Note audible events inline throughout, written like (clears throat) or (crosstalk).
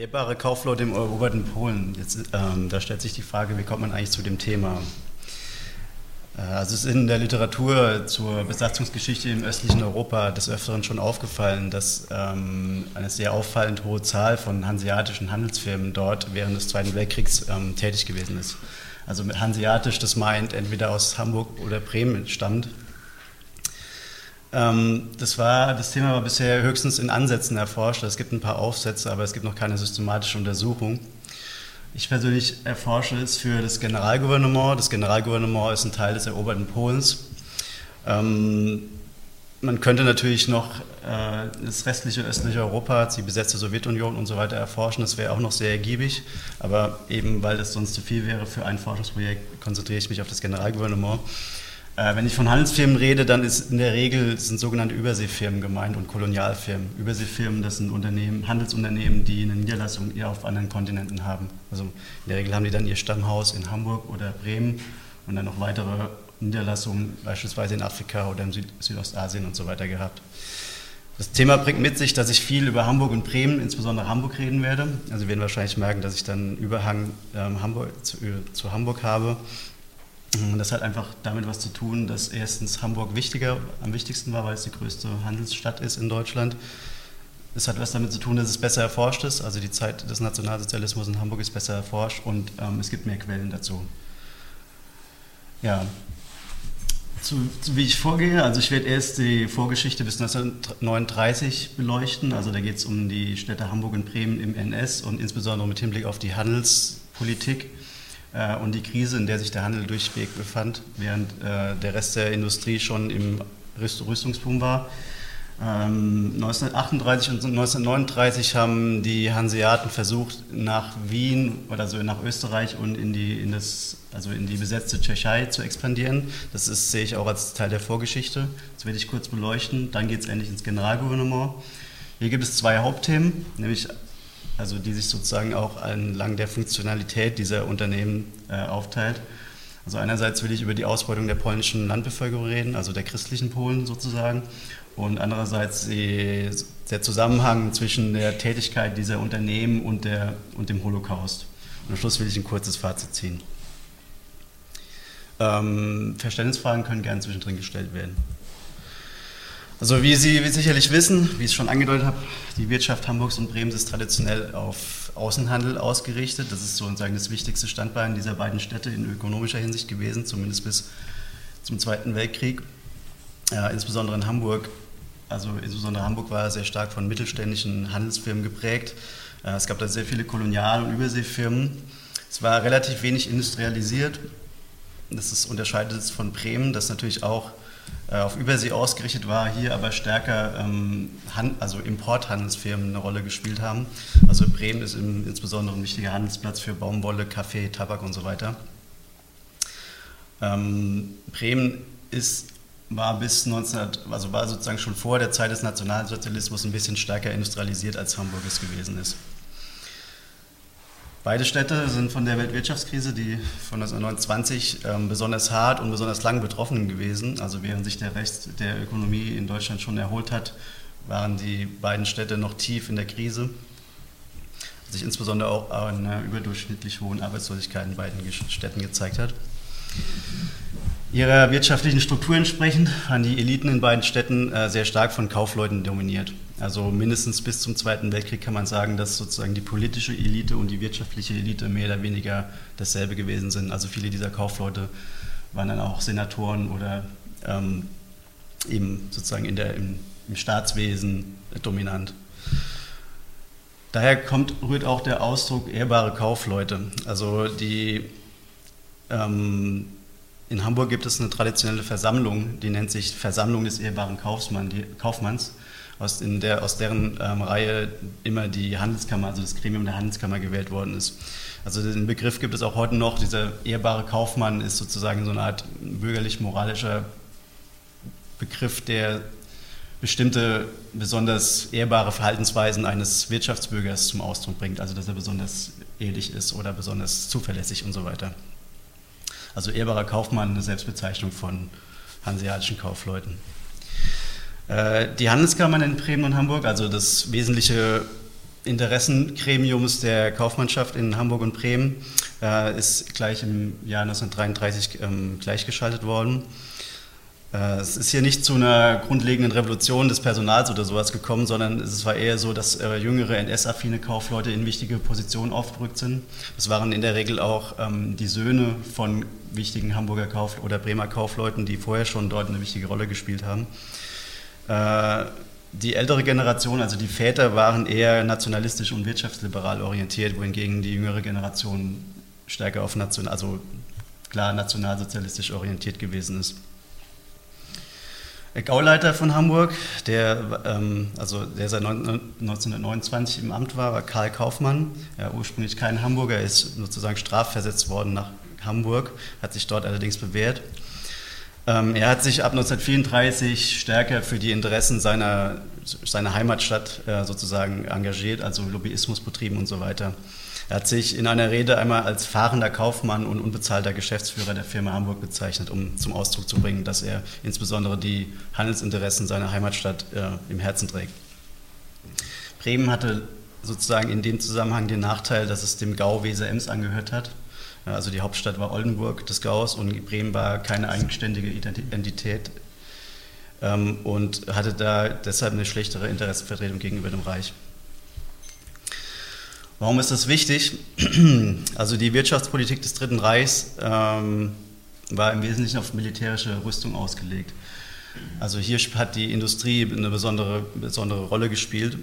Ehrbare Kaufleute im eroberten Polen. Jetzt, ähm, da stellt sich die Frage, wie kommt man eigentlich zu dem Thema? Äh, also es ist in der Literatur zur Besatzungsgeschichte im östlichen Europa des Öfteren schon aufgefallen, dass ähm, eine sehr auffallend hohe Zahl von hanseatischen Handelsfirmen dort während des Zweiten Weltkriegs ähm, tätig gewesen ist. Also mit hanseatisch, das meint entweder aus Hamburg oder Bremen stammt. Ähm, das, war, das Thema war bisher höchstens in Ansätzen erforscht. Es gibt ein paar Aufsätze, aber es gibt noch keine systematische Untersuchung. Ich persönlich erforsche es für das Generalgouvernement. Das Generalgouvernement ist ein Teil des eroberten Polens. Ähm, man könnte natürlich noch äh, das restliche östliche Europa, die besetzte Sowjetunion und so weiter erforschen. Das wäre auch noch sehr ergiebig. Aber eben, weil das sonst zu viel wäre für ein Forschungsprojekt, konzentriere ich mich auf das Generalgouvernement. Äh, wenn ich von Handelsfirmen rede, dann ist in der Regel sind sogenannte Überseefirmen gemeint und Kolonialfirmen. Überseefirmen, das sind Unternehmen, Handelsunternehmen, die eine Niederlassung eher auf anderen Kontinenten haben. Also in der Regel haben die dann ihr Stammhaus in Hamburg oder Bremen und dann noch weitere Niederlassungen, beispielsweise in Afrika oder in Süd Südostasien und so weiter gehabt. Das Thema bringt mit sich, dass ich viel über Hamburg und Bremen, insbesondere Hamburg, reden werde. Also Sie werden wahrscheinlich merken, dass ich dann einen Überhang ähm, Hamburg, zu, äh, zu Hamburg habe. Das hat einfach damit was zu tun, dass erstens Hamburg wichtiger, am wichtigsten war, weil es die größte Handelsstadt ist in Deutschland. Es hat was damit zu tun, dass es besser erforscht ist. Also die Zeit des Nationalsozialismus in Hamburg ist besser erforscht und ähm, es gibt mehr Quellen dazu. Ja, zu, zu, wie ich vorgehe, also ich werde erst die Vorgeschichte bis 1939 beleuchten. Also da geht es um die Städte Hamburg und Bremen im NS und insbesondere mit Hinblick auf die Handelspolitik äh, und die Krise, in der sich der Handel durchweg befand, während äh, der Rest der Industrie schon im Rüstungsboom war. 1938 ähm, und 1939 haben die Hanseaten versucht, nach Wien oder so nach Österreich und in die, in das, also in die besetzte Tschechei zu expandieren. Das ist, sehe ich auch als Teil der Vorgeschichte. Das werde ich kurz beleuchten. Dann geht es endlich ins Generalgouvernement. Hier gibt es zwei Hauptthemen, nämlich also die sich sozusagen auch entlang der Funktionalität dieser Unternehmen äh, aufteilt. Also einerseits will ich über die Ausbeutung der polnischen Landbevölkerung reden, also der christlichen Polen sozusagen, und andererseits die, der Zusammenhang zwischen der Tätigkeit dieser Unternehmen und, der, und dem Holocaust. Und am Schluss will ich ein kurzes Fazit ziehen. Ähm, Verständnisfragen können gerne zwischendrin gestellt werden. Also wie Sie sicherlich wissen, wie ich es schon angedeutet habe, die Wirtschaft Hamburgs und Bremens ist traditionell auf Außenhandel ausgerichtet. Das ist sozusagen das wichtigste Standbein dieser beiden Städte in ökonomischer Hinsicht gewesen, zumindest bis zum Zweiten Weltkrieg. Ja, insbesondere in Hamburg, also insbesondere Hamburg war sehr stark von mittelständischen Handelsfirmen geprägt. Es gab da sehr viele Kolonial- und Überseefirmen. Es war relativ wenig industrialisiert. Das ist, unterscheidet es von Bremen, das natürlich auch auf Übersee ausgerichtet war, hier aber stärker ähm, also Importhandelsfirmen eine Rolle gespielt haben. Also Bremen ist im, insbesondere ein wichtiger Handelsplatz für Baumwolle, Kaffee, Tabak und so weiter. Ähm, Bremen ist, war bis 19, also war sozusagen schon vor der Zeit des Nationalsozialismus ein bisschen stärker industrialisiert als Hamburg es gewesen ist. Beide Städte sind von der Weltwirtschaftskrise, die von 1929 ähm, besonders hart und besonders lang betroffen gewesen. Also während sich der Rest der Ökonomie in Deutschland schon erholt hat, waren die beiden Städte noch tief in der Krise. Sich insbesondere auch eine überdurchschnittlich hohen Arbeitslosigkeit in beiden Städten gezeigt hat. Ihrer wirtschaftlichen Struktur entsprechend waren die Eliten in beiden Städten äh, sehr stark von Kaufleuten dominiert. Also mindestens bis zum Zweiten Weltkrieg kann man sagen, dass sozusagen die politische Elite und die wirtschaftliche Elite mehr oder weniger dasselbe gewesen sind. Also viele dieser Kaufleute waren dann auch Senatoren oder ähm, eben sozusagen in der, im, im Staatswesen dominant. Daher kommt, rührt auch der Ausdruck ehrbare Kaufleute. Also die ähm, in Hamburg gibt es eine traditionelle Versammlung, die nennt sich Versammlung des ehrbaren Kaufmann, die, Kaufmanns, aus, der, aus deren ähm, Reihe immer die Handelskammer, also das Gremium der Handelskammer gewählt worden ist. Also den Begriff gibt es auch heute noch. Dieser ehrbare Kaufmann ist sozusagen so eine Art bürgerlich-moralischer Begriff, der bestimmte besonders ehrbare Verhaltensweisen eines Wirtschaftsbürgers zum Ausdruck bringt. Also dass er besonders ehrlich ist oder besonders zuverlässig und so weiter. Also ehrbarer Kaufmann, eine Selbstbezeichnung von hanseatischen Kaufleuten. Äh, die Handelskammern in Bremen und Hamburg, also das wesentliche Interessengremiums der Kaufmannschaft in Hamburg und Bremen äh, ist gleich im Jahr 1933 ähm, gleichgeschaltet worden. Äh, es ist hier nicht zu einer grundlegenden Revolution des Personals oder sowas gekommen, sondern es war eher so, dass jüngere NS-affine Kaufleute in wichtige Positionen aufgerückt sind. Das waren in der Regel auch ähm, die Söhne von wichtigen Hamburger Kauf- oder Bremer Kaufleuten, die vorher schon dort eine wichtige Rolle gespielt haben. Äh, die ältere Generation, also die Väter, waren eher nationalistisch und wirtschaftsliberal orientiert, wohingegen die jüngere Generation stärker auf national, also klar nationalsozialistisch orientiert gewesen ist. Der Gauleiter von Hamburg, der, ähm, also der seit 1929 im Amt war, war Karl Kaufmann. Ja, ursprünglich kein Hamburger, er ist sozusagen strafversetzt worden nach Hamburg, hat sich dort allerdings bewährt. Ähm, er hat sich ab 1934 stärker für die Interessen seiner, seiner Heimatstadt äh, sozusagen engagiert, also Lobbyismus betrieben und so weiter. Er hat sich in einer Rede einmal als fahrender Kaufmann und unbezahlter Geschäftsführer der Firma Hamburg bezeichnet, um zum Ausdruck zu bringen, dass er insbesondere die Handelsinteressen seiner Heimatstadt äh, im Herzen trägt. Bremen hatte sozusagen in dem Zusammenhang den Nachteil, dass es dem Gau Weser-Ems angehört hat. Also die Hauptstadt war Oldenburg des Gaus und Bremen war keine eigenständige Identität ähm, und hatte da deshalb eine schlechtere Interessenvertretung gegenüber dem Reich. Warum ist das wichtig? (clears throat) Also die Wirtschaftspolitik des Dritten Reichs ähm, war im Wesentlichen auf militärische Rüstung ausgelegt. Also hier hat die Industrie eine besondere, besondere Rolle gespielt.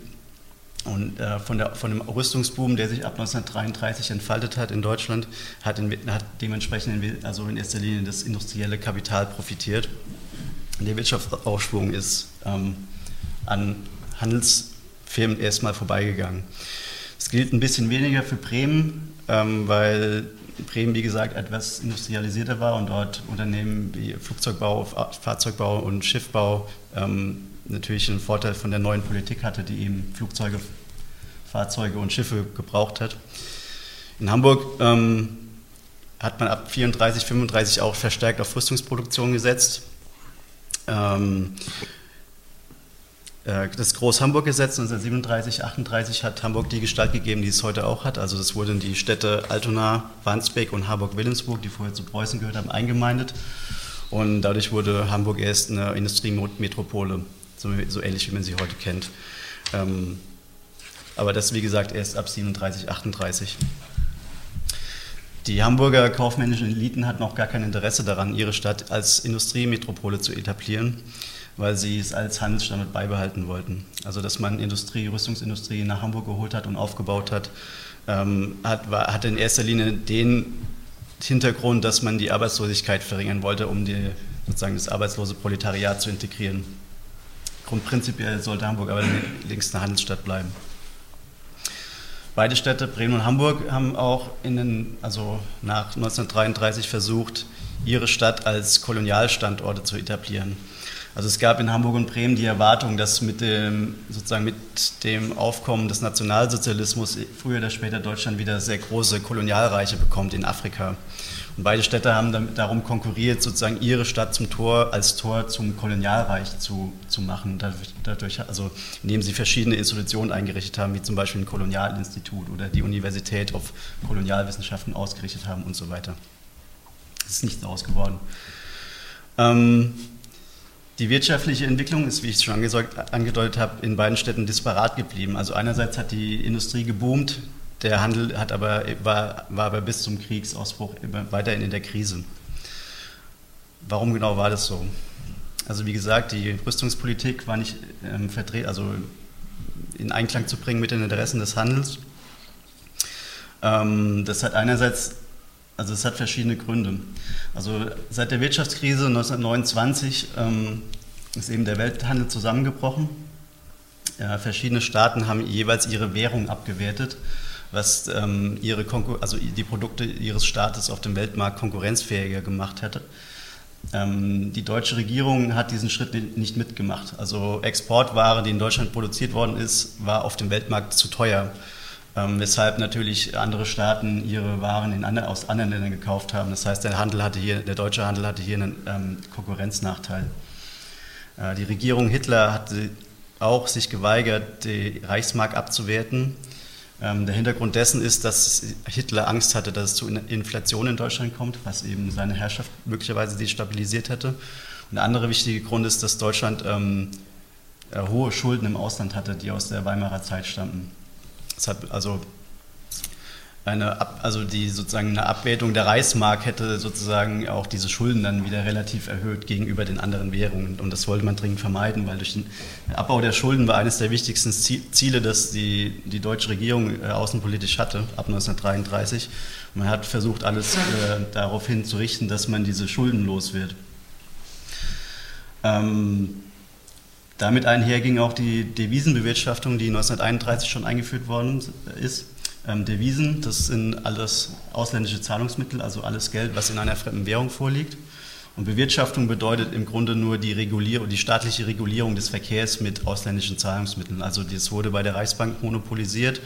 Und äh, von, der, von dem Rüstungsboom, der sich ab 1933 entfaltet hat in Deutschland, hat, in, hat dementsprechend in, also in erster Linie das industrielle Kapital profitiert. Der Wirtschaftsaufschwung ist ähm, an Handelsfirmen erstmal vorbeigegangen. Es gilt ein bisschen weniger für Bremen, ähm, weil Bremen, wie gesagt, etwas industrialisierter war und dort Unternehmen wie Flugzeugbau, Fahrzeugbau und Schiffbau ähm, natürlich einen Vorteil von der neuen Politik hatte, die eben Flugzeuge, Fahrzeuge und Schiffe gebraucht hat. In Hamburg ähm, hat man ab 34, 35 auch verstärkt auf Rüstungsproduktion gesetzt. Ähm, äh, das Groß-Hamburg-Gesetz 1937, 38 hat Hamburg die Gestalt gegeben, die es heute auch hat. Also das wurden die Städte Altona, Wandsbek und Harburg-Wilhelmsburg, die vorher zu Preußen gehört haben, eingemeindet. Und dadurch wurde Hamburg erst eine Industriemetropole, so, so ähnlich wie man sie heute kennt. Ähm, aber das, wie gesagt, erst ab 37, 38. Die Hamburger kaufmännischen Eliten hatten auch gar kein Interesse daran, ihre Stadt als Industriemetropole zu etablieren weil sie es als Handelsstandort beibehalten wollten. Also dass man Industrie, Rüstungsindustrie nach Hamburg geholt hat und aufgebaut hat, ähm, hat, war, hatte in erster Linie den Hintergrund, dass man die Arbeitslosigkeit verringern wollte, um die, sozusagen das arbeitslose Proletariat zu integrieren. Grundprinzipiell sollte Hamburg aber längst eine Handelsstadt bleiben. Beide Städte, Bremen und Hamburg, haben auch in den, also nach 1933 versucht, ihre Stadt als Kolonialstandorte zu etablieren. Also es gab in Hamburg und Bremen die Erwartung, dass mit dem, sozusagen mit dem Aufkommen des Nationalsozialismus früher oder später Deutschland wieder sehr große Kolonialreiche bekommt in Afrika. Und beide Städte haben darum konkurriert, sozusagen ihre Stadt zum Tor, als Tor zum Kolonialreich zu, zu machen, dadurch, dadurch, also indem sie verschiedene Institutionen eingerichtet haben, wie zum Beispiel ein Kolonialinstitut oder die Universität auf Kolonialwissenschaften ausgerichtet haben und so weiter. Das ist nichts daraus geworden. Ähm, die wirtschaftliche Entwicklung ist, wie ich es schon angedeutet habe, in beiden Städten disparat geblieben. Also einerseits hat die Industrie geboomt, der Handel hat aber, war, war aber bis zum Kriegsausbruch weiterhin in der Krise. Warum genau war das so? Also wie gesagt, die Rüstungspolitik war nicht ähm, verdreht, also in Einklang zu bringen mit den Interessen des Handels. Ähm, das hat einerseits, also es hat verschiedene Gründe. Also seit der Wirtschaftskrise 1929 ähm, ist eben der Welthandel zusammengebrochen. Ja, verschiedene Staaten haben jeweils ihre Währung abgewertet, was ähm, ihre also die Produkte ihres Staates auf dem Weltmarkt konkurrenzfähiger gemacht hätte. Ähm, die deutsche Regierung hat diesen Schritt nicht mitgemacht. Also Exportware, die in Deutschland produziert worden ist, war auf dem Weltmarkt zu teuer ähm, weshalb natürlich andere Staaten ihre Waren in andre, aus anderen Ländern gekauft haben. Das heißt, der, Handel hatte hier, der deutsche Handel hatte hier einen ähm, Konkurrenznachteil. Äh, die Regierung Hitler hatte auch sich geweigert, die Reichsmark abzuwerten. Ähm, der Hintergrund dessen ist, dass Hitler Angst hatte, dass es zu Inflation in Deutschland kommt, was eben seine Herrschaft möglicherweise destabilisiert hätte. Und der andere wichtige Grund ist, dass Deutschland ähm, äh, hohe Schulden im Ausland hatte, die aus der Weimarer Zeit stammten. Es hat also eine, also die sozusagen eine Abwertung der Reichsmark hätte sozusagen auch diese Schulden dann wieder relativ erhöht gegenüber den anderen Währungen. Und das wollte man dringend vermeiden, weil durch den Abbau der Schulden war eines der wichtigsten Ziele, das die, die deutsche Regierung äh, außenpolitisch hatte, ab 1933. Und man hat versucht, alles äh, darauf hinzurichten, dass man diese Schulden los wird. Ähm, damit einher ging auch die Devisenbewirtschaftung, die 1931 schon eingeführt worden ist ähm, Devisen, das sind alles ausländische Zahlungsmittel, also alles Geld, was in einer fremden Währung vorliegt. Und Bewirtschaftung bedeutet im Grunde nur die, Regulierung, die staatliche Regulierung des Verkehrs mit ausländischen Zahlungsmitteln. Also das wurde bei der Reichsbank monopolisiert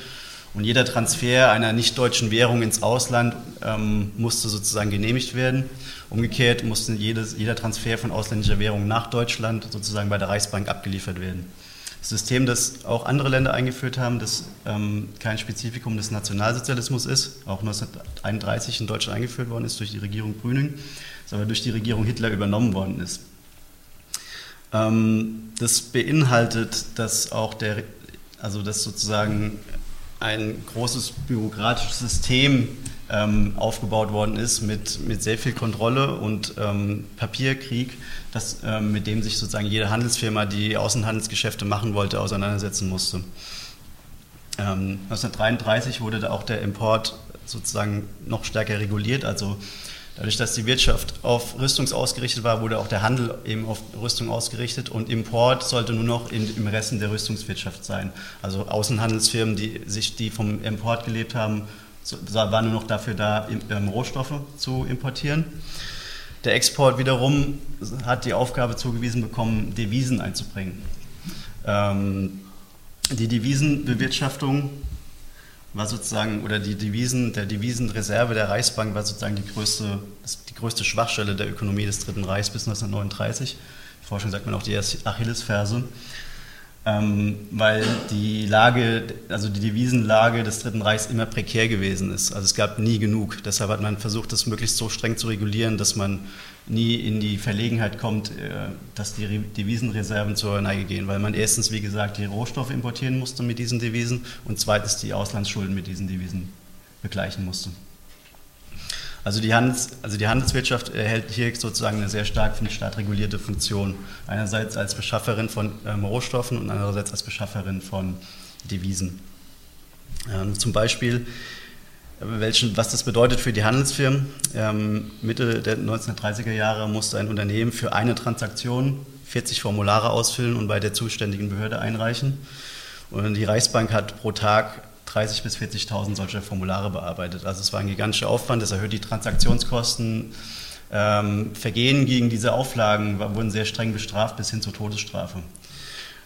und jeder Transfer einer nicht-deutschen Währung ins Ausland ähm, musste sozusagen genehmigt werden. Umgekehrt musste jedes, jeder Transfer von ausländischer Währung nach Deutschland sozusagen bei der Reichsbank abgeliefert werden. System, das auch andere Länder eingeführt haben, das ähm, kein Spezifikum des Nationalsozialismus ist, auch 1931 in Deutschland eingeführt worden ist durch die Regierung Brüning, aber durch die Regierung Hitler übernommen worden ist. Ähm, das beinhaltet, dass auch der, also dass sozusagen ein großes bürokratisches System ähm, aufgebaut worden ist mit, mit sehr viel Kontrolle und ähm, Papierkrieg, das, ähm, mit dem sich sozusagen jede Handelsfirma, die Außenhandelsgeschäfte machen wollte, auseinandersetzen musste. 1933 ähm, wurde da auch der Import sozusagen noch stärker reguliert, also Dadurch, dass die Wirtschaft auf Rüstung ausgerichtet war, wurde auch der Handel eben auf Rüstung ausgerichtet und Import sollte nur noch in, im Resten der Rüstungswirtschaft sein. Also Außenhandelsfirmen, die sich die vom Import gelebt haben, war nur noch dafür da, ähm, Rohstoffe zu importieren. Der Export wiederum hat die Aufgabe zugewiesen bekommen, Devisen einzubringen. Ähm, die Devisenbewirtschaftung war sozusagen, oder die Devisen, der Devisenreserve der Reichsbank war sozusagen die größte, die größte Schwachstelle der Ökonomie des Dritten Reichs bis 1939. Die Forschung sagt man auch die Achillesferse ähm, weil die Lage, also die Devisenlage des Dritten Reichs immer prekär gewesen ist. Also es gab nie genug. Deshalb hat man versucht, das möglichst so streng zu regulieren, dass man nie in die Verlegenheit kommt, äh, dass die Devisenreserven zur Neige gehen, weil man erstens, wie gesagt, die Rohstoffe importieren musste mit diesen Devisen und zweitens die Auslandsschulden mit diesen Devisen begleichen musste. Also die, Handels, also die Handelswirtschaft erhält hier sozusagen eine sehr stark von Staat regulierte Funktion. Einerseits als Beschafferin von ähm, Rohstoffen und andererseits als Beschafferin von Devisen. Ähm, zum Beispiel, welchen, was das bedeutet für die Handelsfirmen. Ähm, Mitte der 1930er Jahre musste ein Unternehmen für eine Transaktion 40 Formulare ausfüllen und bei der zuständigen Behörde einreichen. Und die Reichsbank hat pro Tag 30.000 bis 40.000 solcher Formulare bearbeitet. Also es war ein gigantischer Aufwand, das erhöht die Transaktionskosten. Ähm, Vergehen gegen diese Auflagen wurden sehr streng bestraft bis hin zur Todesstrafe.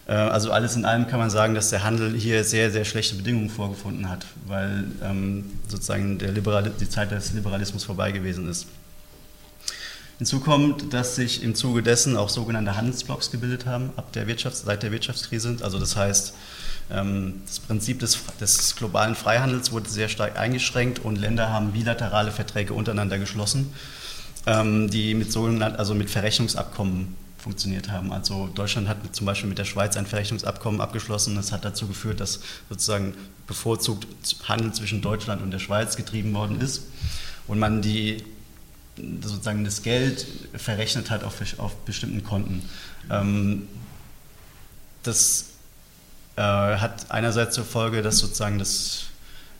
Äh, also alles in allem kann man sagen, dass der Handel hier sehr, sehr schlechte Bedingungen vorgefunden hat, weil ähm, sozusagen die Zeit des Liberalismus vorbei gewesen ist. Hinzu kommt, dass sich im Zuge dessen auch sogenannte Handelsblocks gebildet haben ab der Wirtschafts-, seit der Wirtschaftskrise. Also das heißt, das Prinzip des, des, globalen Freihandels wurde sehr stark eingeschränkt und Länder haben bilaterale Verträge untereinander geschlossen, ähm, die mit sogenannten, also mit Verrechnungsabkommen funktioniert haben. Also Deutschland hat zum Beispiel mit der Schweiz ein Verrechnungsabkommen abgeschlossen. Das hat dazu geführt, dass sozusagen bevorzugt Handel zwischen Deutschland und der Schweiz getrieben worden ist und man die sozusagen das Geld verrechnet hat auf, auf bestimmten Konten. Ähm, das äh, hat einerseits zur Folge, dass sozusagen das,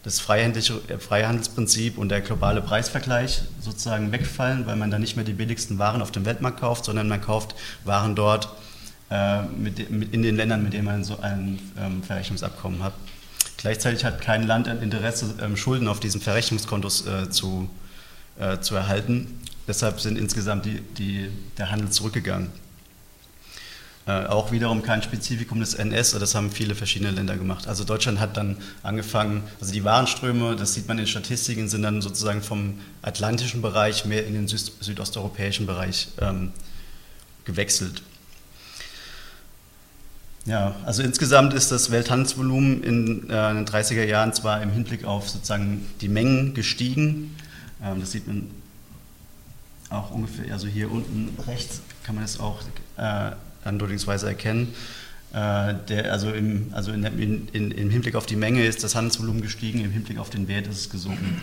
das äh, Freihandelsprinzip und der globale Preisvergleich sozusagen wegfallen, weil man dann nicht mehr die billigsten Waren auf dem Weltmarkt kauft, sondern man kauft Waren dort äh, mit, mit in den Ländern, mit denen man so ein ähm, Verrechnungsabkommen hat. Gleichzeitig hat kein Land ein Interesse, ähm, Schulden auf diesen Verrechnungskontos äh, zu, äh, zu erhalten. Deshalb sind insgesamt die, die, der Handel zurückgegangen. Äh, auch wiederum kein Spezifikum des NS, das haben viele verschiedene Länder gemacht. Also Deutschland hat dann angefangen, also die Warenströme, das sieht man in Statistiken, sind dann sozusagen vom atlantischen Bereich mehr in den süd südosteuropäischen Bereich ähm, gewechselt. Ja, also insgesamt ist das Welthandelsvolumen in, äh, in den 30er Jahren zwar im Hinblick auf sozusagen die Mengen gestiegen, ähm, das sieht man auch ungefähr, also hier unten rechts kann man es auch äh, andeutungsweise erkennen. Äh, der, also im, also in, in, im Hinblick auf die Menge ist das Handelsvolumen gestiegen, im Hinblick auf den Wert ist es gesunken.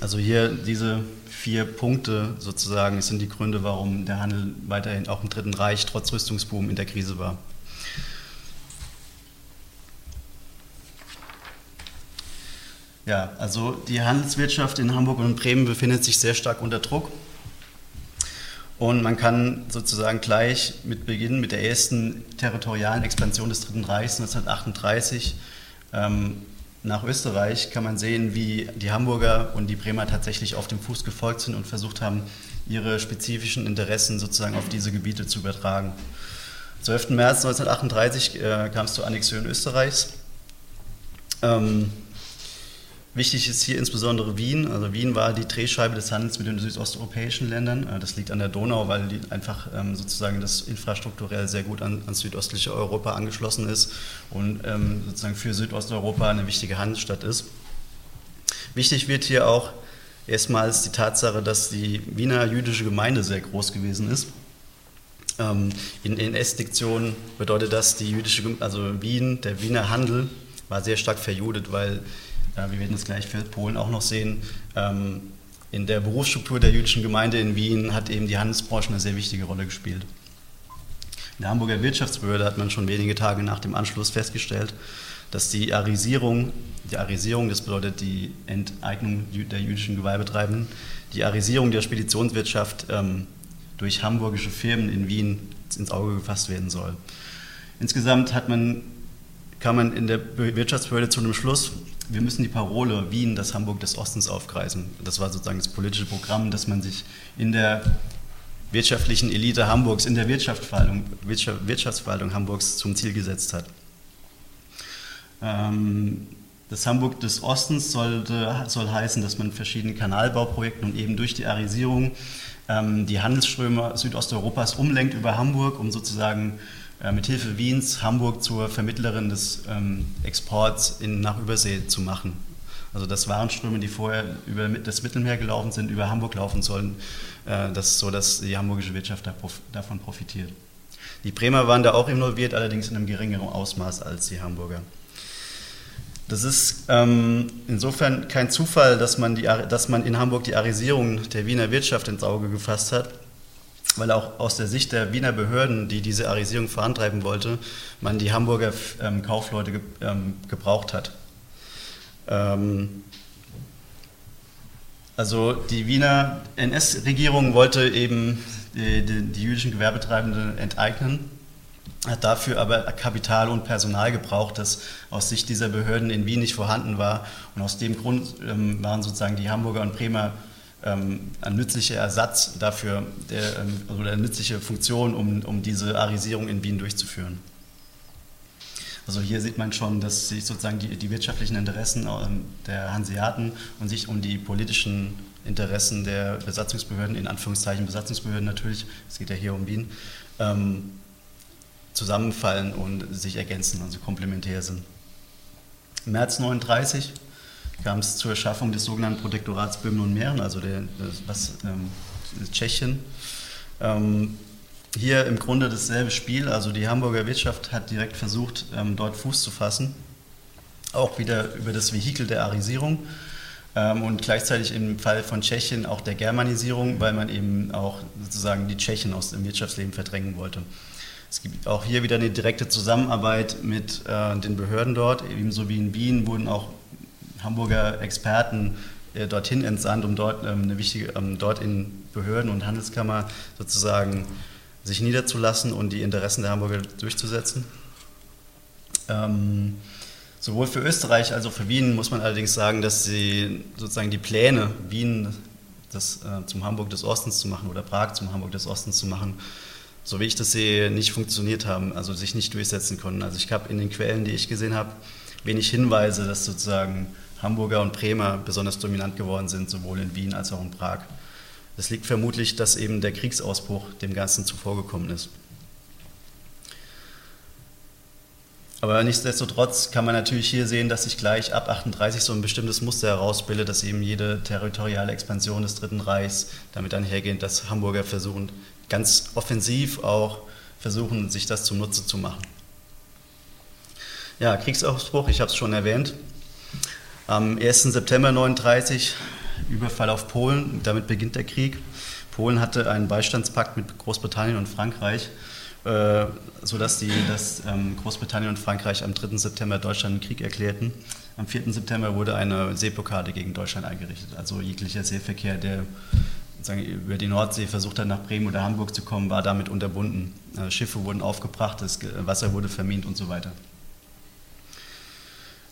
Also hier diese vier Punkte sozusagen sind die Gründe, warum der Handel weiterhin auch im Dritten Reich trotz Rüstungsboom in der Krise war. Ja, also die Handelswirtschaft in Hamburg und Bremen befindet sich sehr stark unter Druck. Und man kann sozusagen gleich mit Beginn mit der ersten territorialen Expansion des Dritten Reichs 1938 ähm, nach Österreich kann man sehen, wie die Hamburger und die Bremer tatsächlich auf dem Fuß gefolgt sind und versucht haben, ihre spezifischen Interessen sozusagen auf diese Gebiete zu übertragen. Am 12. März 1938 äh, kam es zur Annexion Österreichs. Ähm, Wichtig ist hier insbesondere Wien. Also Wien war die Drehscheibe des Handels mit den südosteuropäischen Ländern. Äh, das liegt an der Donau, weil die einfach ähm, sozusagen das infrastrukturell sehr gut an, an südöstliche Europa angeschlossen ist und ähm, sozusagen für Südosteuropa eine wichtige Handelsstadt ist. Wichtig wird hier auch erstmals die Tatsache, dass die Wiener jüdische Gemeinde sehr groß gewesen ist. Ähm, in, in S-Diktion bedeutet das, die jüdische, also Wien, der Wiener Handel war sehr stark verjudet, weil wir werden es gleich für Polen auch noch sehen, ähm, in der Berufsstruktur der jüdischen Gemeinde in Wien hat eben die Handelsbranche eine sehr wichtige Rolle gespielt. In der Hamburger Wirtschaftsbehörde hat man schon wenige Tage nach dem Anschluss festgestellt, dass die Arisierung, die Arisierung, das bedeutet die Enteignung der jüdischen Gewerbetreibenden, die Arisierung der Speditionswirtschaft ähm, durch hamburgische Firmen in Wien ins Auge gefasst werden soll. Insgesamt hat man, kam man in der Wirtschaftsbehörde zu einem Schluss, wir müssen die Parole Wien, das Hamburg des Ostens aufgreifen. Das war sozusagen das politische Programm, das man sich in der wirtschaftlichen Elite Hamburgs, in der Wirtschaftsverwaltung, Wirtschaftsverwaltung Hamburgs zum Ziel gesetzt hat. Ähm, das Hamburg des Ostens sollte, soll heißen, dass man verschiedene Kanalbauprojekte und eben durch die Arisierung ähm, die Handelsströme Südosteuropas umlenkt über Hamburg, um sozusagen äh, mit Hilfe Wiens Hamburg zur Vermittlerin des ähm, Exports in, nach Übersee zu machen. Also dass Warenströme, die vorher über das Mittelmeer gelaufen sind, über Hamburg laufen sollen, äh, das so, dass die hamburgische Wirtschaft da prof davon profitiert. Die Bremer waren da auch involviert, allerdings in einem geringeren Ausmaß als die Hamburger. Das ist ähm, insofern kein Zufall, dass man, die, dass man in Hamburg die Arisierung der Wiener Wirtschaft ins Auge gefasst hat weil auch aus der Sicht der Wiener Behörden, die diese Arisierung vorantreiben wollte, man die Hamburger ähm, Kaufleute ge ähm, gebraucht hat. Ähm, also die Wiener NS-Regierung wollte eben die, die, die jüdischen Gewerbetreibenden enteignen, hat dafür aber Kapital und Personal gebraucht, das aus Sicht dieser Behörden in Wien nicht vorhanden war. Und aus dem Grund ähm, waren sozusagen die Hamburger und Bremer ähm, ein nützlicher Ersatz dafür, der, ähm, also eine nützliche Funktion, um, um diese Arisierung in Wien durchzuführen. Also hier sieht man schon, dass sich sozusagen die, die wirtschaftlichen Interessen ähm, der Hanseaten und sich um die politischen Interessen der Besatzungsbehörden, in Anführungszeichen Besatzungsbehörden natürlich, es geht ja hier um Wien, ähm, zusammenfallen und sich ergänzen, also komplementär sind. März 1939 kam es zur Schaffung des sogenannten Protektorats Böhmen und Mähren, also der, was, ähm, Tschechien. Ähm, hier im Grunde dasselbe Spiel, also die Hamburger Wirtschaft hat direkt versucht, ähm, dort Fuß zu fassen, auch wieder über das Vehikel der Arisierung ähm, und gleichzeitig im Fall von Tschechien auch der Germanisierung, weil man eben auch sozusagen die Tschechen aus dem Wirtschaftsleben verdrängen wollte. Es gibt auch hier wieder eine direkte Zusammenarbeit mit äh, den Behörden dort, ebenso wie in Wien wurden auch Hamburger Experten äh, dorthin entsandt, um dort ähm, eine wichtige, ähm, dort in Behörden und Handelskammer sozusagen sich niederzulassen und die Interessen der Hamburger durchzusetzen. Ähm, sowohl für Österreich als auch für Wien muss man allerdings sagen, dass sie sozusagen die Pläne, Wien das, äh, zum Hamburg des Ostens zu machen oder Prag zum Hamburg des Ostens zu machen, so wie ich das sehe, nicht funktioniert haben, also sich nicht durchsetzen konnten. Also ich habe in den Quellen, die ich gesehen habe, wenig Hinweise, dass sozusagen Hamburger und Bremer besonders dominant geworden sind, sowohl in Wien als auch in Prag. Das liegt vermutlich, dass eben der Kriegsausbruch dem Ganzen zuvorgekommen ist. Aber nichtsdestotrotz kann man natürlich hier sehen, dass sich gleich ab 38 so ein bestimmtes Muster herausbildet, dass eben jede territoriale Expansion des Dritten Reichs damit einhergeht, dass Hamburger versuchen, ganz offensiv auch versuchen, sich das zunutze zu machen. Ja, Kriegsausbruch, ich habe es schon erwähnt. Am 1. September 1939 Überfall auf Polen, damit beginnt der Krieg. Polen hatte einen Beistandspakt mit Großbritannien und Frankreich äh, sodass die, dass, ähm, Großbritannien und Frankreich am 3. September Deutschland einen Krieg erklärten. Am 4. September wurde eine Seeblockade gegen Deutschland eingerichtet. Also jeglicher Seeverkehr, der sagen, über die Nordsee versucht hat, nach Bremen oder Hamburg zu kommen, war damit unterbunden. Äh, Schiffe wurden aufgebracht, das Wasser wurde vermint und so weiter.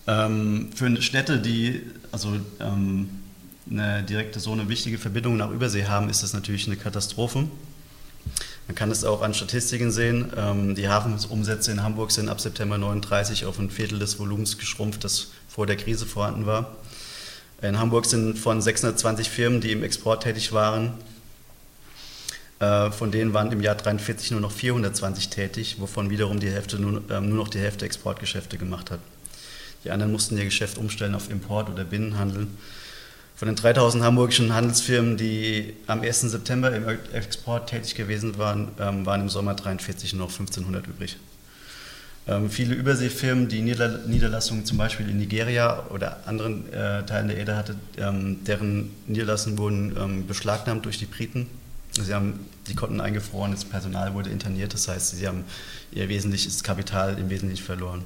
Ähm, für Städte, die also ähm, eine direkte, so eine wichtige Verbindung nach Übersee haben, ist das natürlich eine Katastrophe. Man kann es auch an Statistiken sehen. Ähm, die Hafenumsätze in Hamburg sind ab September 39 auf ein Viertel des Volumens geschrumpft, das vor der Krise vorhanden war. In Hamburg sind von 620 Firmen, die im Export tätig waren, äh, von denen waren im Jahr 43 nur noch 420 tätig, wovon wiederum die Hälfte nur, ähm, nur noch die Hälfte Exportgeschäfte gemacht hat. Die anderen mussten ihr Geschäft umstellen auf Import oder Binnenhandel. Von den 3000 hamburgischen Handelsfirmen, die am 1. September im Export tätig gewesen waren, ähm, waren im Sommer 43 nur noch 1500 übrig. Ähm, viele Überseefirmen, die Niederlassungen zum Beispiel in Nigeria oder anderen äh, Teilen der Erde hatten, ähm, deren Niederlassungen wurden beschlagnahmt durch die Briten. Sie, haben, sie konnten eingefroren, das Personal wurde interniert, das heißt, sie haben ihr wesentliches Kapital im Wesentlichen verloren.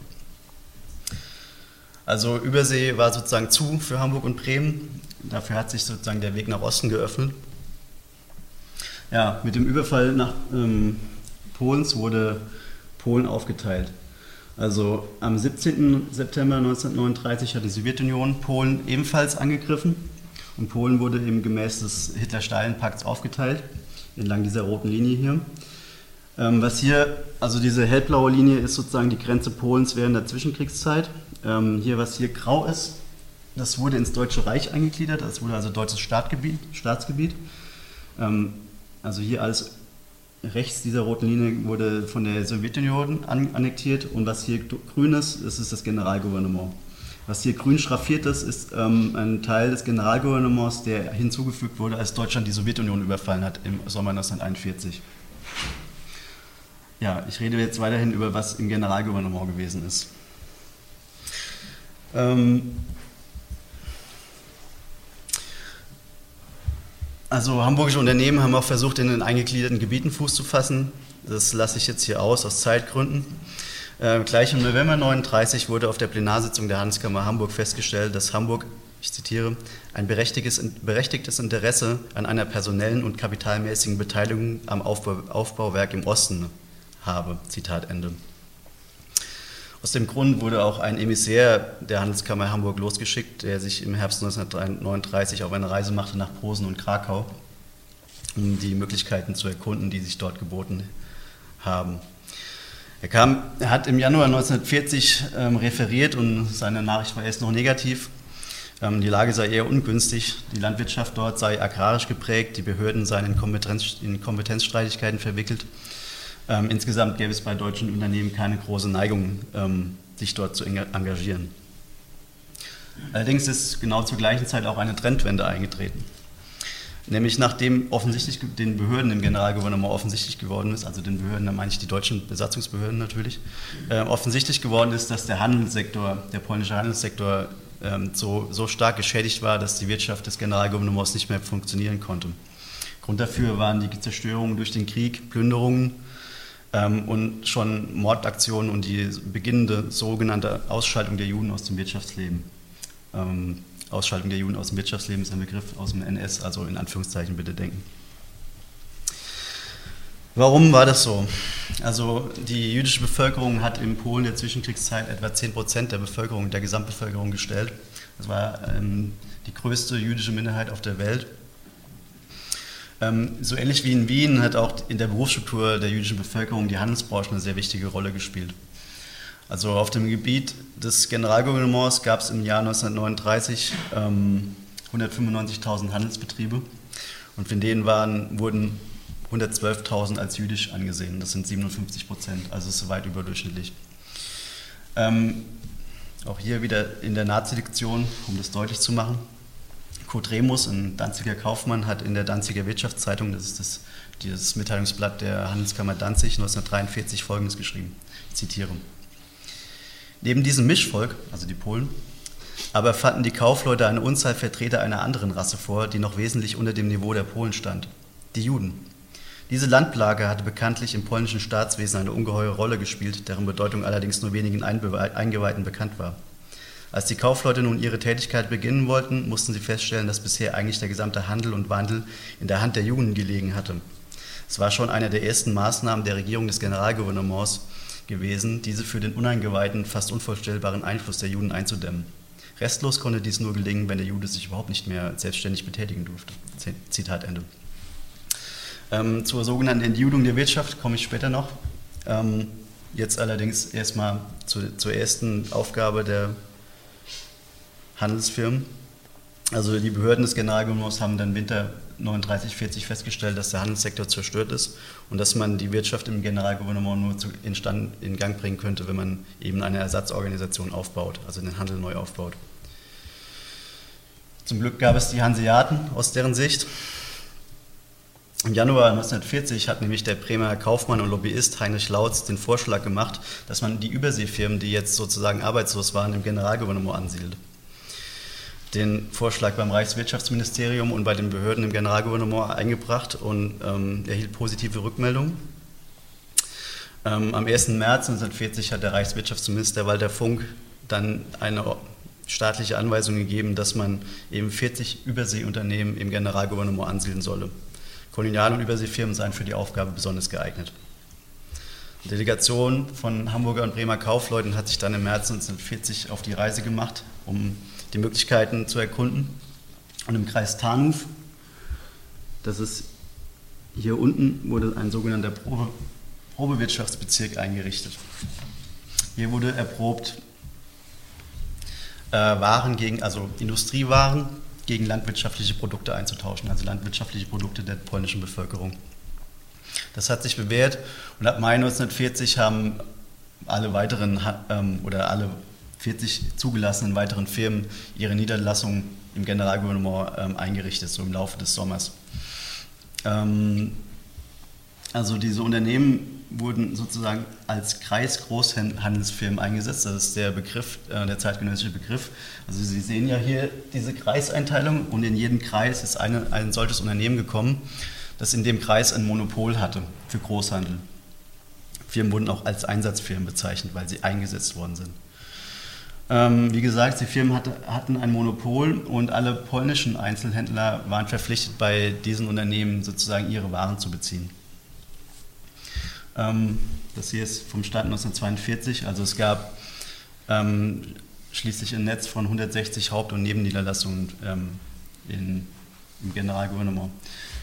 Also Übersee war sozusagen zu für Hamburg und Bremen. Dafür hat sich sozusagen der Weg nach Osten geöffnet. Ja, mit dem Überfall nach ähm, Polens wurde Polen aufgeteilt. Also am 17. September 1939 hat die Sowjetunion Polen ebenfalls angegriffen und Polen wurde eben gemäß des Hitler-Stalin-Pakts aufgeteilt, entlang dieser roten Linie hier. Ähm, was hier, also diese hellblaue Linie ist sozusagen die Grenze Polens während der Zwischenkriegszeit. Ähm, hier, was hier grau ist, das wurde ins Deutsche Reich eingegliedert, das wurde also deutsches Staatsgebiet. Staatsgebiet. Ähm, also hier alles rechts dieser roten Linie wurde von der Sowjetunion annektiert und was hier grün ist, das ist das Generalgouvernement. Was hier grün schraffiert ist, ist ähm, ein Teil des Generalgouvernements, der hinzugefügt wurde, als Deutschland die Sowjetunion überfallen hat im Sommer 1941. Ja, ich rede jetzt weiterhin über was im Generalgouvernement gewesen ist. Ähm, Also hamburgische Unternehmen haben auch versucht, in den eingegliederten Gebieten Fuß zu fassen. Das lasse ich jetzt hier aus, aus Zeitgründen. Äh, gleich im November 1939 wurde auf der Plenarsitzung der Handelskammer Hamburg festgestellt, dass Hamburg, ich zitiere, ein berechtigtes, berechtigtes Interesse an einer personellen und kapitalmäßigen Beteiligung am Aufbau, Aufbauwerk im Osten habe. Zitat Ende. Aus dem Grund wurde auch ein Emissär der Handelskammer Hamburg losgeschickt, der sich im Herbst 1939 auf eine Reise machte nach Posen und Krakau, um die Möglichkeiten zu erkunden, die sich dort geboten haben. Er, kam, er hat im Januar 1940 ähm, referiert und seine Nachricht war erst noch negativ. Ähm, die Lage sei eher ungünstig, die Landwirtschaft dort sei agrarisch geprägt, die Behörden seien in, Kompetenz, in Kompetenzstreitigkeiten verwickelt ähm, insgesamt gäbe es bei deutschen Unternehmen keine große Neigung, ähm, sich dort zu engagieren. Allerdings ist genau zur gleichen Zeit auch eine Trendwende eingetreten. Nämlich nachdem offensichtlich den Behörden im Generalgouvernement offensichtlich geworden ist, also den Behörden, da meine ich die deutschen Besatzungsbehörden natürlich, äh, offensichtlich geworden ist, dass der Handelssektor, der polnische Handelssektor ähm, so, so stark geschädigt war, dass die Wirtschaft des Generalgouvernements nicht mehr funktionieren konnte. Grund dafür waren die Zerstörungen durch den Krieg, Plünderungen, und schon Mordaktionen und die beginnende sogenannte Ausschaltung der Juden aus dem Wirtschaftsleben. Ähm, Ausschaltung der Juden aus dem Wirtschaftsleben ist ein Begriff aus dem NS, also in Anführungszeichen bitte denken. Warum war das so? Also die jüdische Bevölkerung hat in Polen der Zwischenkriegszeit etwa 10 Prozent der Bevölkerung, der Gesamtbevölkerung gestellt. Das war ähm, die größte jüdische Minderheit auf der Welt. Ähm, so ähnlich wie in Wien hat auch in der Berufsstruktur der jüdischen Bevölkerung die Handelsbranche eine sehr wichtige Rolle gespielt. Also auf dem Gebiet des Generalgouvernements gab es im Jahr 1939 ähm, 195.000 Handelsbetriebe und von denen waren, wurden 112.000 als jüdisch angesehen. Das sind 57 Prozent, also ist weit überdurchschnittlich. Ähm, auch hier wieder in der Nazi-Lektion, um das deutlich zu machen. Kurt Remus, ein Danziger Kaufmann, hat in der Danziger Wirtschaftszeitung, das ist das, dieses Mitteilungsblatt der Handelskammer Danzig, 1943 Folgendes geschrieben. Ich zitiere. Neben diesem Mischvolk, also die Polen, aber fanden die Kaufleute eine Unzahl Vertreter einer anderen Rasse vor, die noch wesentlich unter dem Niveau der Polen stand. Die Juden. Diese Landplage hatte bekanntlich im polnischen Staatswesen eine ungeheure Rolle gespielt, deren Bedeutung allerdings nur wenigen Eingeweihten bekannt war. Als die Kaufleute nun ihre Tätigkeit beginnen wollten, mussten sie feststellen, dass bisher eigentlich der gesamte Handel und Wandel in der Hand der Juden gelegen hatte. Es war schon eine der ersten Maßnahmen der Regierung des Generalgouvernements gewesen, diese für den Uneingeweihten fast unvorstellbaren Einfluss der Juden einzudämmen. Restlos konnte dies nur gelingen, wenn der Jude sich überhaupt nicht mehr selbstständig betätigen durfte. Zitat Ende. Ähm, zur sogenannten Entjudung der Wirtschaft komme ich später noch. Ähm, jetzt allerdings erstmal zu, zur ersten Aufgabe der Handelsfirmen. Also die Behörden des Generalgouvernements haben dann Winter 39, 40 festgestellt, dass der Handelssektor zerstört ist und dass man die Wirtschaft im Generalgouvernement nur zu, in, Stand, in Gang bringen könnte, wenn man eben eine Ersatzorganisation aufbaut, also den Handel neu aufbaut. Zum Glück gab es die Hanseaten aus deren Sicht, im Januar 1940 hat nämlich der Bremer Kaufmann und Lobbyist Heinrich Lautz den Vorschlag gemacht, dass man die Überseefirmen, die jetzt sozusagen arbeitslos waren, im Generalgouvernement ansiedelt. Den Vorschlag beim Reichswirtschaftsministerium und bei den Behörden im Generalgouvernement eingebracht und ähm, erhielt positive Rückmeldungen. Ähm, am 1. März 1940 hat der Reichswirtschaftsminister Walter Funk dann eine staatliche Anweisung gegeben, dass man eben 40 Überseeunternehmen im Generalgouvernement ansiedeln solle. Kolonial- und Überseefirmen seien für die Aufgabe besonders geeignet. Die Delegation von Hamburger und Bremer Kaufleuten hat sich dann im März 1940 auf die Reise gemacht, um die Möglichkeiten zu erkunden. Und im Kreis Tarnuf, das ist hier unten, wurde ein sogenannter Probe, Probewirtschaftsbezirk eingerichtet. Hier wurde erprobt, äh, Waren gegen, also Industriewaren gegen landwirtschaftliche Produkte einzutauschen, also landwirtschaftliche Produkte der polnischen Bevölkerung. Das hat sich bewährt und ab Mai 1940 haben alle weiteren ähm, oder alle 40 zugelassenen weiteren Firmen ihre Niederlassungen im Generalgouvernement ähm, eingerichtet, so im Laufe des Sommers. Ähm, also diese Unternehmen wurden sozusagen als Kreisgroßhandelsfirmen eingesetzt. Das ist der Begriff, äh, der zeitgenössische Begriff. Also Sie sehen ja hier diese Kreiseinteilung und in jedem Kreis ist eine, ein solches Unternehmen gekommen, das in dem Kreis ein Monopol hatte für Großhandel. Firmen wurden auch als Einsatzfirmen bezeichnet, weil sie eingesetzt worden sind. Ähm, wie gesagt, die Firmen hatte, hatten ein Monopol und alle polnischen Einzelhändler waren verpflichtet, bei diesen Unternehmen sozusagen ihre Waren zu beziehen. Ähm, das hier ist vom Stand 1942. Also es gab ähm, schließlich ein Netz von 160 Haupt- und Nebenniederlassungen ähm, in, im Generalgouvernement.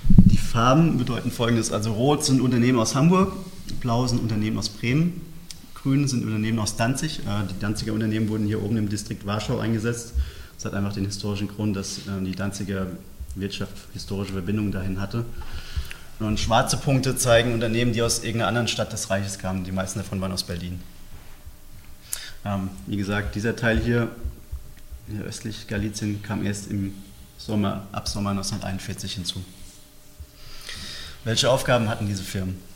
Die Farben bedeuten folgendes: Also rot sind Unternehmen aus Hamburg, blau sind Unternehmen aus Bremen, grün sind Unternehmen aus Danzig. Äh, die Danziger Unternehmen wurden hier oben im Distrikt Warschau eingesetzt. Das hat einfach den historischen Grund, dass äh, die Danziger Wirtschaft historische Verbindungen dahin hatte. Und schwarze Punkte zeigen Unternehmen, die aus irgendeiner anderen Stadt des Reiches kamen. Die meisten davon waren aus Berlin. Ähm, wie gesagt, dieser Teil hier, hier östlich Galizien, kam erst im Sommer, ab Sommer 1941 hinzu. Welche Aufgaben hatten diese Firmen?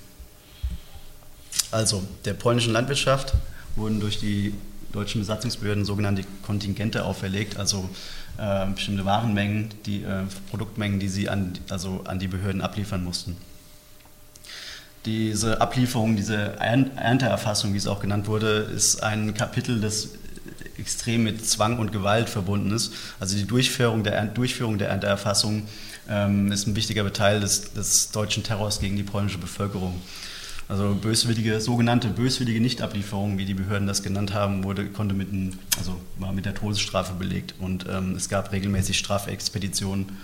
Also, der polnischen Landwirtschaft wurden durch die deutschen Besatzungsbehörden sogenannte Kontingente auferlegt, also äh, bestimmte Warenmengen, die äh, Produktmengen, die sie an, also an die Behörden abliefern mussten. Diese Ablieferung, diese Ernteerfassung, wie es auch genannt wurde, ist ein Kapitel, das extrem mit Zwang und Gewalt verbunden ist. Also die Durchführung der, Durchführung der Ernteerfassung ähm, ist ein wichtiger Teil des, des deutschen Terrors gegen die polnische Bevölkerung. Also böswillige, sogenannte böswillige Nichtablieferung, wie die Behörden das genannt haben, wurde, konnte mit, ein, also war mit der Todesstrafe belegt. Und ähm, es gab regelmäßig Strafexpeditionen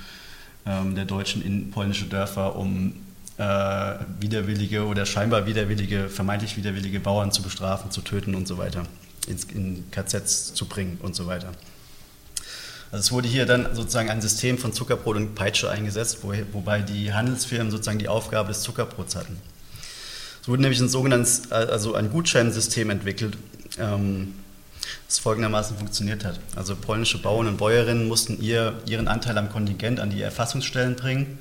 ähm, der Deutschen in polnische Dörfer, um äh, widerwillige oder scheinbar widerwillige, vermeintlich widerwillige Bauern zu bestrafen, zu töten und so weiter, ins, in KZs zu bringen und so weiter. Also es wurde hier dann sozusagen ein System von Zuckerbrot und Peitsche eingesetzt, wo, wobei die Handelsfirmen sozusagen die Aufgabe des Zuckerbrots hatten. Es wurde nämlich ein sogenanntes, also ein Gutscheinsystem entwickelt, ähm, das folgendermaßen funktioniert hat. Also polnische Bauern und Bäuerinnen mussten ihr, ihren Anteil am Kontingent an die Erfassungsstellen bringen,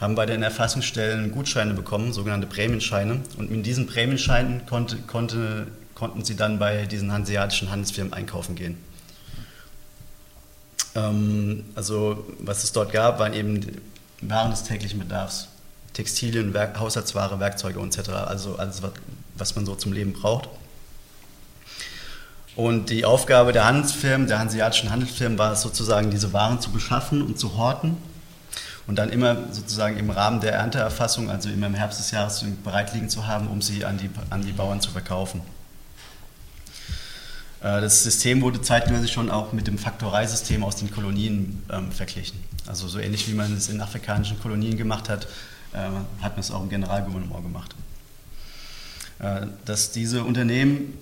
haben bei den Erfassungsstellen Gutscheine bekommen, sogenannte Prämienscheine. Und mit diesen Prämienscheinen konnte, konnte, konnten sie dann bei diesen hanseatischen Handelsfirmen einkaufen gehen. Ähm, also was es dort gab, waren eben Waren des täglichen Bedarfs. Textilien, Werk, Haushaltsware, Werkzeuge etc. Also alles, was man so zum Leben braucht. Und die Aufgabe der Handelsfirmen, der hanseatischen Handelsfirmen war es sozusagen, diese Waren zu beschaffen und zu horten und dann immer sozusagen im Rahmen der Ernteerfassung, also immer im Herbst des Jahres, bereit liegen zu haben, um sie an die, an die Bauern zu verkaufen. Äh, das System wurde zeitweise schon auch mit dem Faktoreisystem aus den Kolonien ähm, verglichen. Also so ähnlich wie man es in afrikanischen Kolonien gemacht hat, äh, hat man es auch im Generalgouvernement gemacht. Äh, dass diese Unternehmen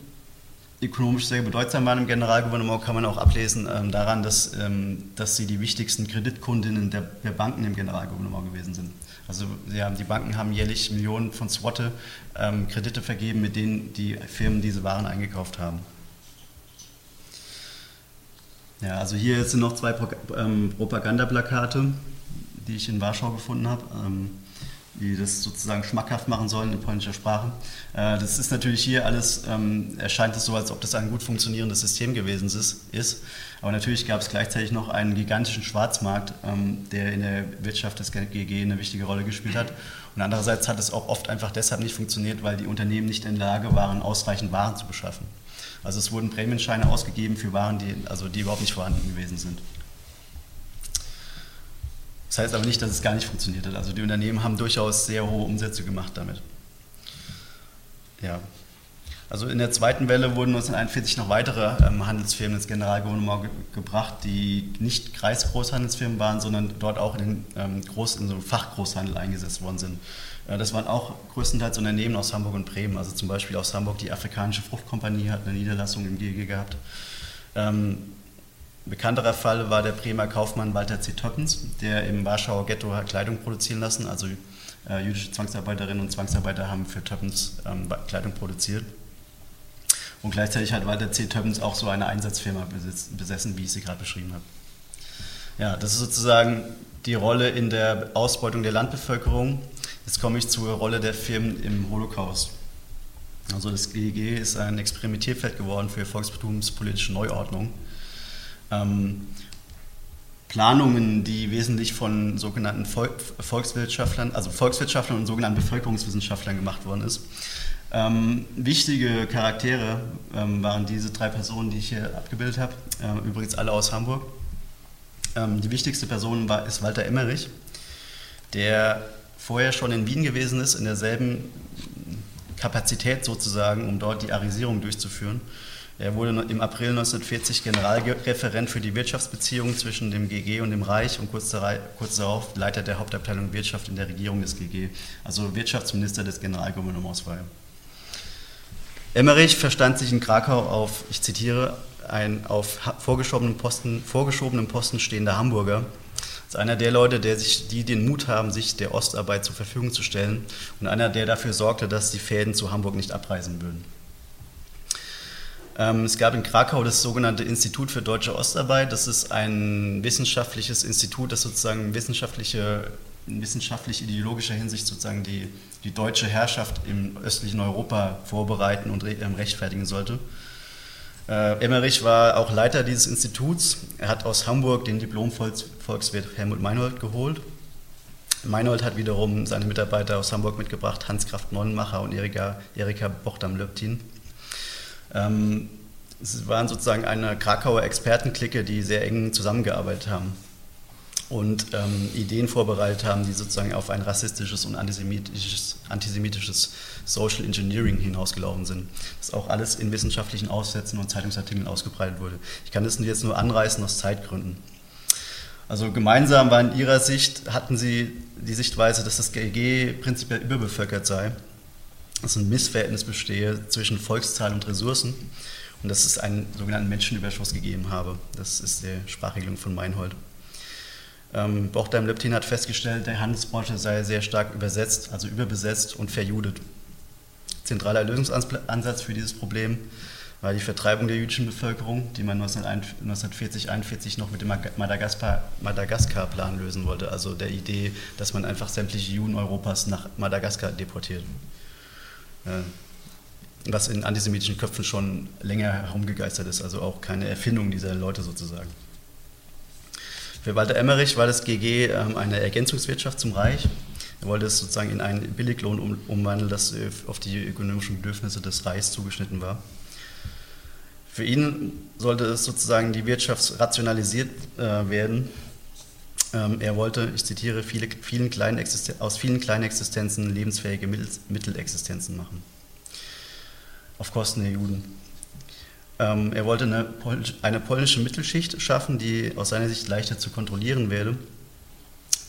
ökonomisch sehr bedeutsam waren im Generalgouvernement, kann man auch ablesen ähm, daran, dass, ähm, dass sie die wichtigsten Kreditkundinnen der, der, Banken im Generalgouvernement gewesen sind. Also haben, die Banken haben jährlich Millionen von Swotte ähm, Kredite vergeben, mit denen die Firmen diese Waren eingekauft haben. Ja, also hier sind noch zwei Pro ähm, Propagandaplakate, die ich in Warschau gefunden habe. Die das sozusagen schmackhaft machen sollen in polnischer Sprache. Äh, das ist natürlich hier alles, ähm, erscheint es so, als ob das ein gut funktionierendes System gewesen ist. Aber natürlich gab es gleichzeitig noch einen gigantischen Schwarzmarkt, ähm, der in der Wirtschaft des GG eine wichtige Rolle gespielt hat. Und andererseits hat es auch oft einfach deshalb nicht funktioniert, weil die Unternehmen nicht in der Lage waren, ausreichend Waren zu beschaffen. Also es wurden Prämienscheine ausgegeben für Waren, die, also die überhaupt nicht vorhanden gewesen sind. Das heißt aber nicht, dass es gar nicht funktioniert hat. Also die Unternehmen haben durchaus sehr hohe Umsätze gemacht damit. Ja. Also in der zweiten Welle wurden 1941 noch weitere ähm, Handelsfirmen ins Generalgouvernement ge gebracht, die nicht Kreisgroßhandelsfirmen waren, sondern dort auch in ähm, Groß-, in so Fachgroßhandel eingesetzt worden sind. Äh, das waren auch größtenteils Unternehmen aus Hamburg und Bremen. Also zum Beispiel aus Hamburg die Afrikanische Fruchtkompanie hat eine Niederlassung im GG gehabt. Ähm, ein bekannterer Fall war der Bremer Kaufmann Walter C. Toppens, der im Warschauer Ghetto Kleidung produzieren lassen. Also äh, jüdische Zwangsarbeiterinnen und Zwangsarbeiter haben für Toppens ähm, Kleidung produziert. Und gleichzeitig hat Walter C. Toppens auch so eine Einsatzfirma besessen, wie ich sie gerade beschrieben habe. Ja, das ist sozusagen die Rolle in der Ausbeutung der Landbevölkerung. Jetzt komme ich zur Rolle der Firmen im Holocaust. Also das GEG ist ein Experimentierfeld geworden für volksbetumspolitische Neuordnung ähm, Planungen, die wesentlich von sogenannten Volkswirtschaftlern, also Volkswirtschaftlern und sogenannten Bevölkerungswissenschaftlern gemacht worden ist. Ähm, wichtige Charaktere ähm, waren diese drei Personen, die ich hier abgebildet habe, äh, übrigens alle aus Hamburg. Ähm, die wichtigste Person war, ist Walter Emmerich, der vorher schon in Wien gewesen ist, in derselben Kapazität sozusagen, um dort die Arisierung durchzuführen er wurde im April 1940 Generalreferent für die Wirtschaftsbeziehungen zwischen dem GG und dem Reich und kurz, darauf Leiter der Hauptabteilung Wirtschaft in der Regierung des GG, also Wirtschaftsminister des Generalgouvernements war er. Emmerich verstand sich in Krakau auf, ich zitiere, ein auf vorgeschobenen Posten, vorgeschobenen Posten stehender Hamburger, als einer der Leute, der sich, die den Mut haben, sich der Ostarbeit zur Verfügung zu stellen und einer, der dafür sorgte, dass die Fäden zu Hamburg nicht abreisen würden. Ähm, es gab in Krakau das sogenannte Institut für deutsche Ostarbeit. Das ist ein wissenschaftliches Institut, das sozusagen wissenschaftliche, in wissenschaftlich-ideologischer Hinsicht sozusagen die, die deutsche Herrschaft im östlichen Europa vorbereiten und ähm, rechtfertigen sollte. Äh, Emmerich war auch Leiter dieses Instituts. Er hat aus Hamburg den Diplom-Volkswirt Helmut Meinhold geholt. Meinhold hat wiederum seine Mitarbeiter aus Hamburg mitgebracht, Hans Kraft Nonnenmacher und Erika, Erika Bochtam-Löptin. Ähm, es waren sozusagen eine Krakauer Expertenklicke, die sehr eng zusammengearbeitet haben und ähm, Ideen vorbereitet haben, die sozusagen auf ein rassistisches und antisemitisches, antisemitisches Social Engineering hinausgelaufen sind. Das auch alles in wissenschaftlichen Aufsätzen und Zeitungsartikeln ausgebreitet wurde. Ich kann das jetzt nur anreißen aus Zeitgründen. Also gemeinsam war in ihrer Sicht, hatten sie die Sichtweise, dass das GEG prinzipiell überbevölkert sei dass ein Missverhältnis bestehe zwischen Volkszahl und Ressourcen und dass es einen sogenannten Menschenüberschuss gegeben habe. Das ist die Sprachregelung von Meinhold. Ähm, Bochdheim-Lübtin hat festgestellt, der Handelsbranche sei sehr stark übersetzt, also überbesetzt und verjudet. Zentraler Lösungsansatz für dieses Problem war die Vertreibung der jüdischen Bevölkerung, die man 1940, 1941 noch mit dem Madagaskar-Plan lösen wollte, also der Idee, dass man einfach sämtliche Juden Europas nach Madagaskar deportiert. Was in antisemitischen Köpfen schon länger herumgegeistert ist, also auch keine Erfindung dieser Leute sozusagen. Für Walter Emmerich war das GG ähm, eine Ergänzungswirtschaft zum Reich. Er wollte es sozusagen in einen Billiglohn umwandeln, das äh, auf die ökonomischen Bedürfnisse des Reichs zugeschnitten war. Für ihn sollte es sozusagen die Wirtschaft rationalisiert äh, werden. Ähm, er wollte, ich zitiere, viele, vielen kleinen aus vielen kleinen Existenzen lebensfähige Mittelexistenzen machen. Auf Kosten der Juden. Ähm, er wollte eine, eine, polnische Mittelschicht schaffen, die aus seiner Sicht leichter zu kontrollieren werde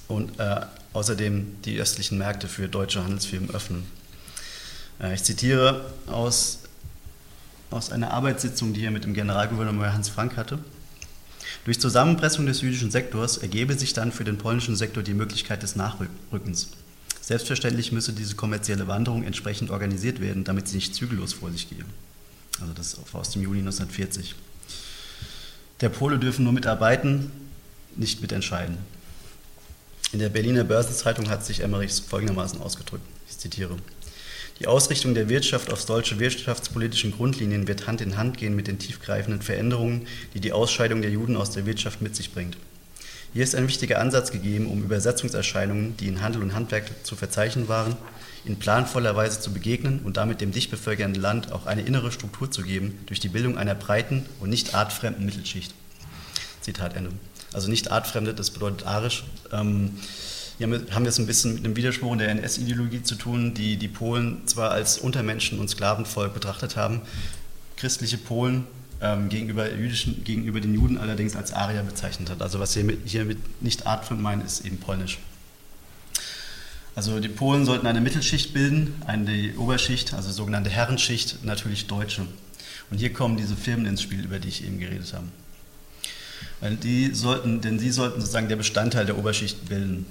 und äh, außerdem die östlichen Märkte für deutsche Handelsfirmen öffnen. Äh, ich zitiere aus, aus einer Arbeitssitzung, die er mit dem Generalgouverneur Hans Frank hatte. Durch Zusammenpressung des jüdischen Sektors ergebe sich dann für den polnischen Sektor die Möglichkeit des Nachrückens. Selbstverständlich müsse diese kommerzielle Wanderung entsprechend organisiert werden, damit sie nicht zügellos vor sich gehe. Also das ist aus dem Juli 1940. Der Pole dürfen nur mitarbeiten, nicht mitentscheiden. In der Berliner Börsenzeitung hat sich Emmerichs folgendermaßen ausgedrückt. Ich zitiere. Die Ausrichtung der Wirtschaft auf solche wirtschaftspolitischen Grundlinien wird Hand in Hand gehen mit den tiefgreifenden Veränderungen, die die Ausscheidung der Juden aus der Wirtschaft mit sich bringt. Hier ist ein wichtiger Ansatz gegeben, um Übersetzungserscheinungen, die in Handel und Handwerk zu verzeichnen waren, in planvoller Weise zu begegnen und damit dem dicht bevölkerten Land auch eine innere Struktur zu geben durch die Bildung einer breiten und nicht artfremden Mittelschicht. Zitat Ende. Also nicht artfremde, das bedeutet arisch. Ähm, hier haben wir es ein bisschen mit einem Widerspruch in der NS-Ideologie zu tun, die die Polen zwar als Untermenschen und Sklavenvolk betrachtet haben, christliche Polen ähm, gegenüber, jüdischen, gegenüber den Juden allerdings als Arier bezeichnet hat. Also was wir hier mit nicht artfremd meinen, ist eben polnisch. Also die Polen sollten eine Mittelschicht bilden, eine Oberschicht, also sogenannte Herrenschicht, natürlich Deutsche. Und hier kommen diese Firmen ins Spiel, über die ich eben geredet habe. Weil die sollten, denn sie sollten sozusagen der Bestandteil der Oberschicht bilden.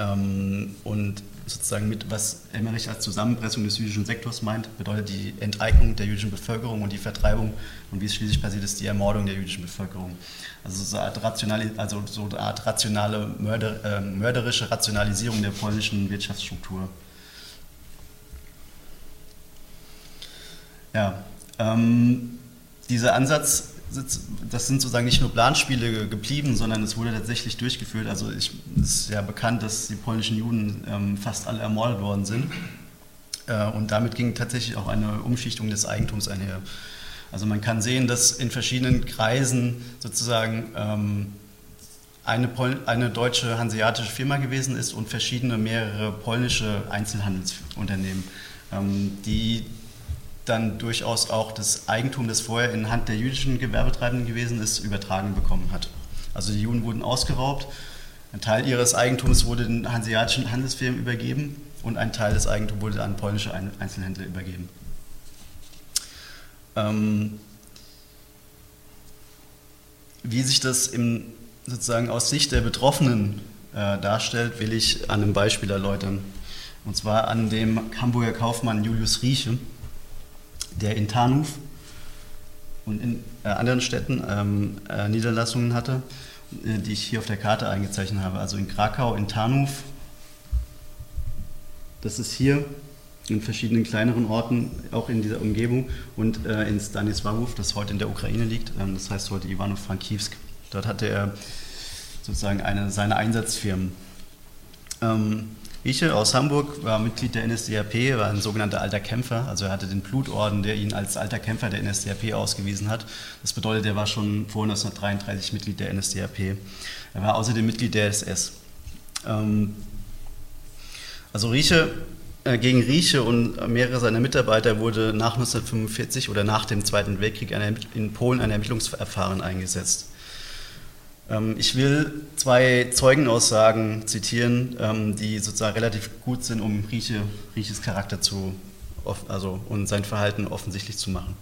Ähm, und sozusagen mit, was Emmerich als Zusammenpressung des jüdischen Sektors meint, bedeutet die Enteignung der jüdischen Bevölkerung und die Vertreibung und wie es schließlich passiert ist, die Ermordung der jüdischen Bevölkerung. Also so eine Art, rationale, also so eine Art rationale, mörder, äh, mörderische Rationalisierung der polnischen Wirtschaftsstruktur. Ja, ähm, dieser Ansatz, das sind sozusagen nicht nur Planspiele geblieben, sondern es wurde tatsächlich durchgeführt. Also es ist ja bekannt, dass die polnischen Juden ähm, fast alle ermordet worden sind. Äh, und damit ging tatsächlich auch eine Umschichtung des Eigentums einher. Also man kann sehen, dass in verschiedenen Kreisen sozusagen ähm, eine, eine deutsche hanseatische Firma gewesen ist und verschiedene mehrere polnische Einzelhandelsunternehmen, ähm, die dann durchaus auch das Eigentum, das vorher in Hand der jüdischen Gewerbetreibenden gewesen ist, übertragen bekommen hat. Also die Juden wurden ausgeraubt, ein Teil ihres Eigentums wurde den hanseatischen Handelsfirmen übergeben und ein Teil des Eigentums wurde an polnische Einzelhändler übergeben. Ähm, wie sich das im, sozusagen aus Sicht der Betroffenen äh, darstellt, will ich an einem Beispiel erläutern. Und zwar an dem Hamburger Kaufmann Julius Rieche, der in Tarnuf und in äh, anderen Städten ähm, äh, Niederlassungen hatte, äh, die ich hier auf der Karte eingezeichnet habe. Also in Krakau, in Tarnuf, das ist hier, in verschiedenen kleineren Orten, auch in dieser Umgebung, und äh, in Stanisławów, das heute in der Ukraine liegt, ähm, das heißt heute Ivano-Frankivsk. Dort hatte er sozusagen eine, seine Einsatzfirmen. Ähm, Iche aus Hamburg war Mitglied der NSDAP, war ein sogenannter alter Kämpfer, also er hatte den Blutorden, der ihn als alter Kämpfer der NSDAP ausgewiesen hat. Das bedeutet, er war schon vor 1933 Mitglied der NSDAP. Er war außerdem Mitglied der SS. Ähm, also Rieche äh, gegen Rieche und mehrere seiner Mitarbeiter wurde nach 1945 oder nach dem Zweiten Weltkrieg in Polen ein Ermittlungsverfahren eingesetzt. Ähm, ich will zwei Zeugenaussagen zitieren, ähm, die sozusagen relativ gut sind, um Rieche, Rieches Charakter zu, also, und sein Verhalten offensichtlich zu machen.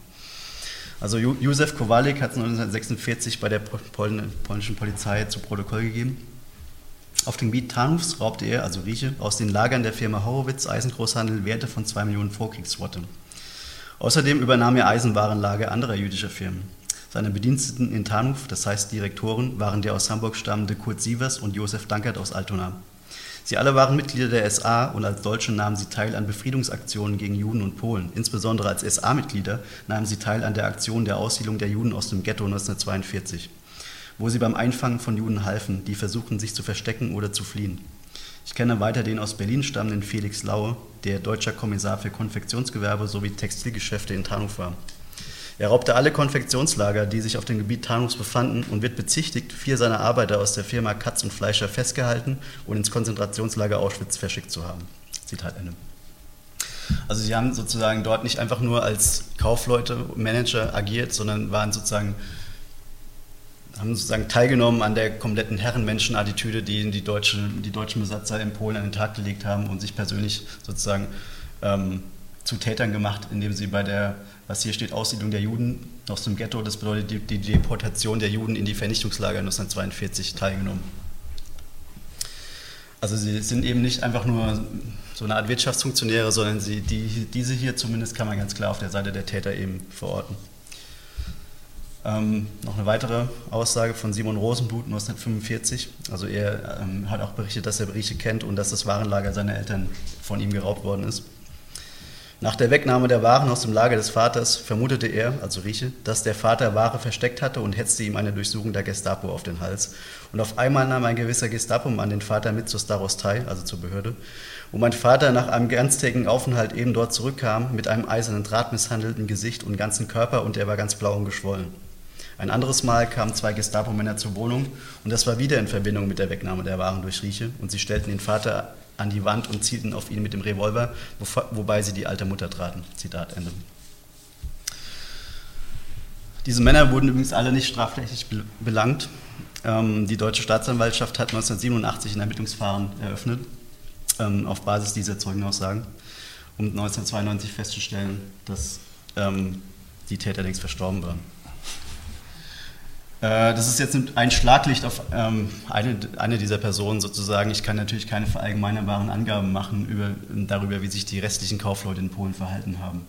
Also Józef Kowalik hat es 1946 bei der polnischen Polizei zu Protokoll gegeben. Auf dem Gebiet Tarnufs raubte er, also Rieche, aus den Lagern der Firma Horowitz Eisengroßhandel Werte von 2 Millionen Vorkriegsworte. Außerdem übernahm er Eisenwarenlager anderer jüdischer Firmen. Seine Bediensteten in Tarnuf, das heißt Direktoren, waren der aus Hamburg stammende Kurt Sievers und Josef Dankert aus Altona. Sie alle waren Mitglieder der SA und als Deutsche nahmen sie teil an Befriedungsaktionen gegen Juden und Polen. Insbesondere als SA-Mitglieder nahmen sie teil an der Aktion der Aussiedlung der Juden aus dem Ghetto 1942, wo sie beim Einfangen von Juden halfen, die versuchten, sich zu verstecken oder zu fliehen. Ich kenne weiter den aus Berlin stammenden Felix Laue, der deutscher Kommissar für Konfektionsgewerbe sowie Textilgeschäfte in Tarnuf war. Er raubte alle Konfektionslager, die sich auf dem Gebiet Tarnufs befanden, und wird bezichtigt, vier seiner Arbeiter aus der Firma Katz und Fleischer festgehalten und ins Konzentrationslager Auschwitz verschickt zu haben. Zitat Ende. Also sie haben sozusagen dort nicht einfach nur als Kaufleute, Manager agiert, sondern waren sozusagen haben sozusagen teilgenommen an der kompletten Herrenmenschenattitüde, die die, Deutsche, die deutschen Besatzer in Polen an den Tag gelegt haben und sich persönlich sozusagen ähm, zu Tätern gemacht, indem sie bei der, was hier steht, Aussiedlung der Juden aus dem Ghetto, das bedeutet die, die Deportation der Juden in die Vernichtungslager 1942 teilgenommen. Also sie sind eben nicht einfach nur so eine Art Wirtschaftsfunktionäre, sondern sie, die, diese hier zumindest kann man ganz klar auf der Seite der Täter eben verorten. Ähm, noch eine weitere Aussage von Simon Rosenblut 1945. Also er ähm, hat auch berichtet, dass er Berichte kennt und dass das Warenlager seiner Eltern von ihm geraubt worden ist. Nach der Wegnahme der Waren aus dem Lager des Vaters vermutete er, also Rieche, dass der Vater Ware versteckt hatte und hetzte ihm eine Durchsuchung der Gestapo auf den Hals. Und auf einmal nahm ein gewisser Gestapo-Mann den Vater mit zur Starostei, also zur Behörde, wo mein Vater nach einem ganztägigen Aufenthalt eben dort zurückkam, mit einem eisernen Draht misshandelten Gesicht und ganzen Körper und er war ganz blau und geschwollen. Ein anderes Mal kamen zwei Gestapo-Männer zur Wohnung und das war wieder in Verbindung mit der Wegnahme der Waren durch Rieche und sie stellten den Vater an die Wand und zielten auf ihn mit dem Revolver, wobei sie die alte Mutter traten. Zitat Ende. Diese Männer wurden übrigens alle nicht strafrechtlich belangt. Ähm, die deutsche Staatsanwaltschaft hat 1987 ein Ermittlungsverfahren eröffnet, ähm, auf Basis dieser Zeugenaussagen, um 1992 festzustellen, dass ähm, die Täter längst verstorben waren. Äh, das ist jetzt ein Schlaglicht auf ähm, eine, eine dieser Personen sozusagen. Ich kann natürlich keine verallgemeinerbaren Angaben machen über, darüber, wie sich die restlichen Kaufleute in Polen verhalten haben.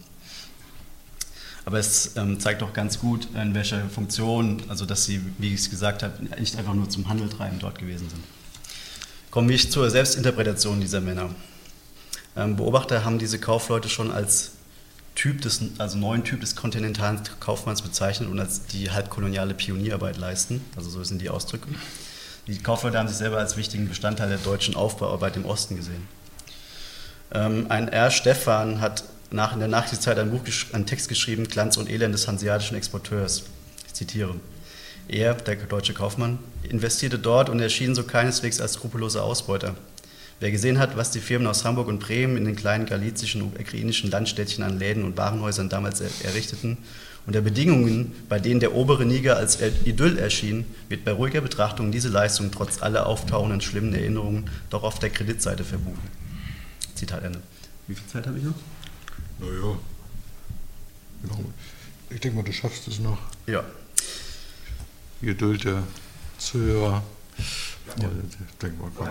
Aber es ähm, zeigt doch ganz gut, in welcher Funktion, also dass sie, wie ich es gesagt habe, nicht einfach nur zum Handel treiben dort gewesen sind. Kommen wir zur Selbstinterpretation dieser Männer. Ähm, Beobachter haben diese Kaufleute schon als Typ des, also neuen Typ des kontinentalen Kaufmanns bezeichnet und als die halbkoloniale Pionierarbeit leisten. Also so sind die Ausdrücke. Die Kaufleute haben sich selber als wichtigen Bestandteil der deutschen Aufbauarbeit im Osten gesehen. Ähm, ein R. Stephan hat nach, in der Nachkriegszeit ein, Buch, einen Text geschrieben, Glanz und Elend des hanseatischen Exporteurs. Ich zitiere. Er, der deutsche Kaufmann, investierte dort und erschien so keineswegs als skrupelloser Ausbeuter. Wer gesehen hat, was die Firmen aus Hamburg und Bremen in den kleinen galizischen und ukrainischen Landstädtchen an Läden und Warenhäusern damals errichteten und der Bedingungen, bei denen der obere Niger als Idyll erschien, wird bei ruhiger Betrachtung diese Leistung trotz aller auftauchenden schlimmen Erinnerungen doch auf der Kreditseite verbuchen. Zitat Ende. Wie viel Zeit habe ich noch? Naja. Ich denke mal, du schaffst es noch. Ja. Geduld der Zuhörer. Ja. Ich denke mal, komm.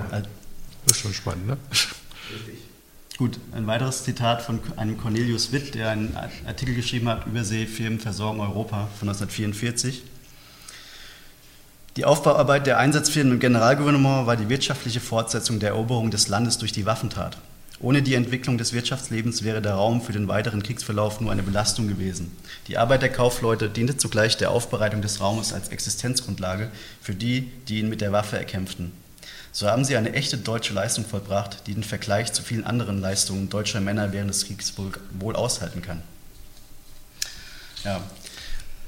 Das ist schon spannend, ne? Richtig. Gut, ein weiteres Zitat von einem Cornelius Witt, der einen Artikel geschrieben hat, Überseefirmen versorgen Europa von 1944. Die Aufbauarbeit der Einsatzfirmen im Generalgouvernement war die wirtschaftliche Fortsetzung der Eroberung des Landes durch die Waffentat. Ohne die Entwicklung des Wirtschaftslebens wäre der Raum für den weiteren Kriegsverlauf nur eine Belastung gewesen. Die Arbeit der Kaufleute diente zugleich der Aufbereitung des Raumes als Existenzgrundlage für die, die ihn mit der Waffe erkämpften. So haben sie eine echte deutsche Leistung vollbracht, die den Vergleich zu vielen anderen Leistungen deutscher Männer während des Kriegs wohl, wohl aushalten kann. Ja,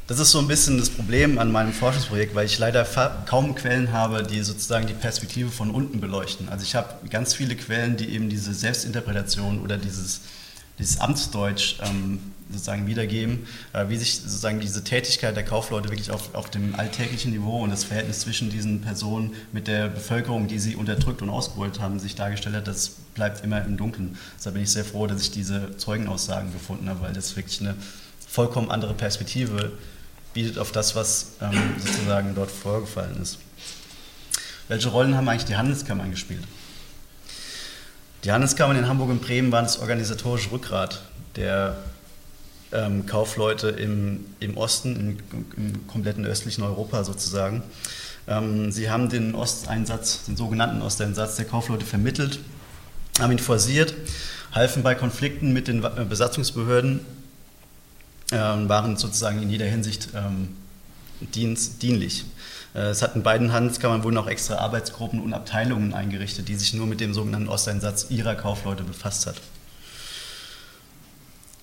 das ist so ein bisschen das Problem an meinem Forschungsprojekt, weil ich leider kaum Quellen habe, die sozusagen die Perspektive von unten beleuchten. Also ich habe ganz viele Quellen, die eben diese Selbstinterpretation oder dieses, dieses Amtsdeutsch ähm, sozusagen wiedergeben, äh, wie sich sozusagen diese Tätigkeit der Kaufleute wirklich auf, auf dem alltäglichen Niveau und das Verhältnis zwischen diesen Personen mit der Bevölkerung, die sie unterdrückt und ausgebeutet haben, sich dargestellt hat, das bleibt immer im Dunkeln. Deshalb bin ich sehr froh, dass ich diese Zeugenaussagen gefunden habe, weil das wirklich eine vollkommen andere Perspektive bietet auf das, was ähm, sozusagen dort vorgefallen ist. Welche Rollen haben eigentlich die Handelskammern gespielt? Die Handelskammern in Hamburg und Bremen waren das organisatorische Rückgrat der ähm, Kaufleute im, im Osten, im, im, kompletten östlichen Europa sozusagen. Ähm, sie haben den Osteinsatz, den sogenannten Osteinsatz der Kaufleute vermittelt, haben ihn forciert, halfen bei Konflikten mit den äh, Besatzungsbehörden, äh, waren sozusagen in jeder Hinsicht ähm, dienst, dienlich. Äh, es hat in beiden Handelskammern wurden auch extra Arbeitsgruppen und Abteilungen eingerichtet, die sich nur mit dem sogenannten Osteinsatz ihrer Kaufleute befasst hat.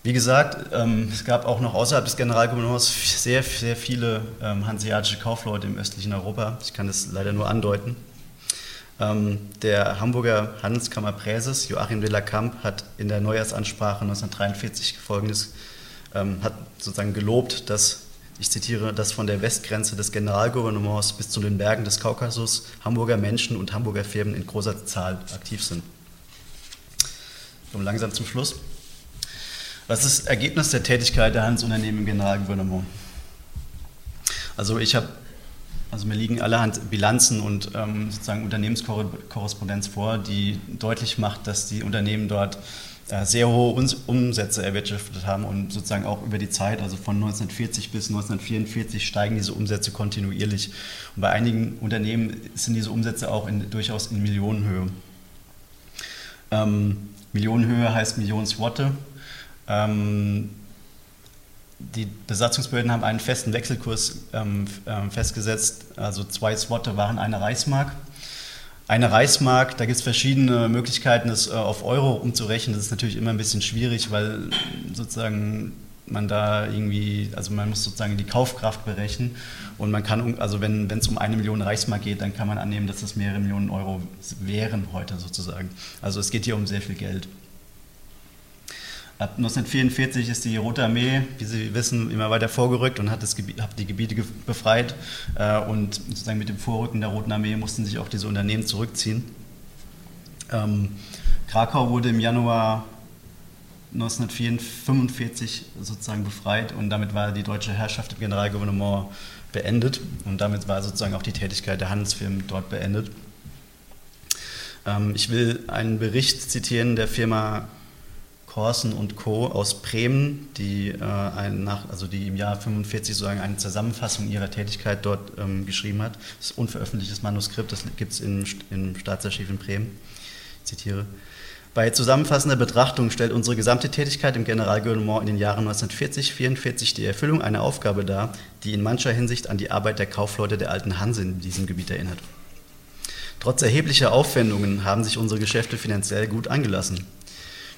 Wie gesagt, ähm, es gab auch noch außerhalb des Generalgouvernements sehr, sehr viele ähm, hanseatische Kaufleute im östlichen Europa. Ich kann das leider nur andeuten. Ähm, der Hamburger Handelskammerpräses Joachim de la Camp hat in der Neujahrsansprache 1943 folgendes, hat sozusagen gelobt, dass ich zitiere, dass von der Westgrenze des Generalgouvernements bis zu den Bergen des Kaukasus Hamburger Menschen und Hamburger Firmen in großer Zahl aktiv sind. Und langsam zum Schluss. Was ist Ergebnis der Tätigkeit der Handelsunternehmen im Generalgouvernement? Also ich habe, also mir liegen allerhand Bilanzen und ähm, sozusagen Unternehmenskorrespondenz vor, die deutlich macht, dass die Unternehmen dort äh, sehr hohe Umsätze erwirtschaftet haben und sozusagen auch über die Zeit, also von 1940 bis 1944 steigen diese Umsätze kontinuierlich. Und bei einigen Unternehmen sind diese Umsätze auch in, durchaus in Millionenhöhe. Ähm, Millionenhöhe heißt Millionen Swatte. Ähm, die Besatzungsbehörden haben einen festen Wechselkurs ähm, äh, festgesetzt, also zwei Swatte waren eine Reichsmark. Eine Reichsmark, da gibt es verschiedene Möglichkeiten, das äh, auf Euro umzurechnen. Das ist natürlich immer ein bisschen schwierig, weil sozusagen man da irgendwie, also man muss sozusagen die Kaufkraft berechnen und man kann, also wenn es um eine Million Reichsmark geht, dann kann man annehmen, dass das mehrere Millionen Euro wären heute sozusagen. Also es geht hier um sehr viel Geld. Ab 1944 ist die Rote Armee, wie Sie wissen, immer weiter vorgerückt und hat, das Gebiet, hat die Gebiete befreit. Äh, und sozusagen mit dem Vorrücken der Roten Armee mussten sich auch diese Unternehmen zurückziehen. Ähm, Krakau wurde im Januar 1945 sozusagen befreit und damit war die deutsche Herrschaft im Generalgouvernement beendet und damit war sozusagen auch die Tätigkeit der Handelsfirmen dort beendet. Ähm, ich will einen Bericht zitieren der Firma Korsen und Co. aus Bremen, die, äh, ein nach, also die im Jahr 45 sozusagen eine Zusammenfassung ihrer Tätigkeit dort ähm, geschrieben hat. Das ist ein unveröffentlichtes Manuskript, das gibt es im, im Staatsarchiv in Bremen. Ich zitiere. Bei zusammenfassender Betrachtung stellt unsere gesamte Tätigkeit im Generalgouvernement in den Jahren 1940-44 die Erfüllung einer Aufgabe dar, die in mancher Hinsicht an die Arbeit der Kaufleute der alten Hanse in diesem Gebiet erinnert. Trotz erheblicher Aufwendungen haben sich unsere Geschäfte finanziell gut angelassen.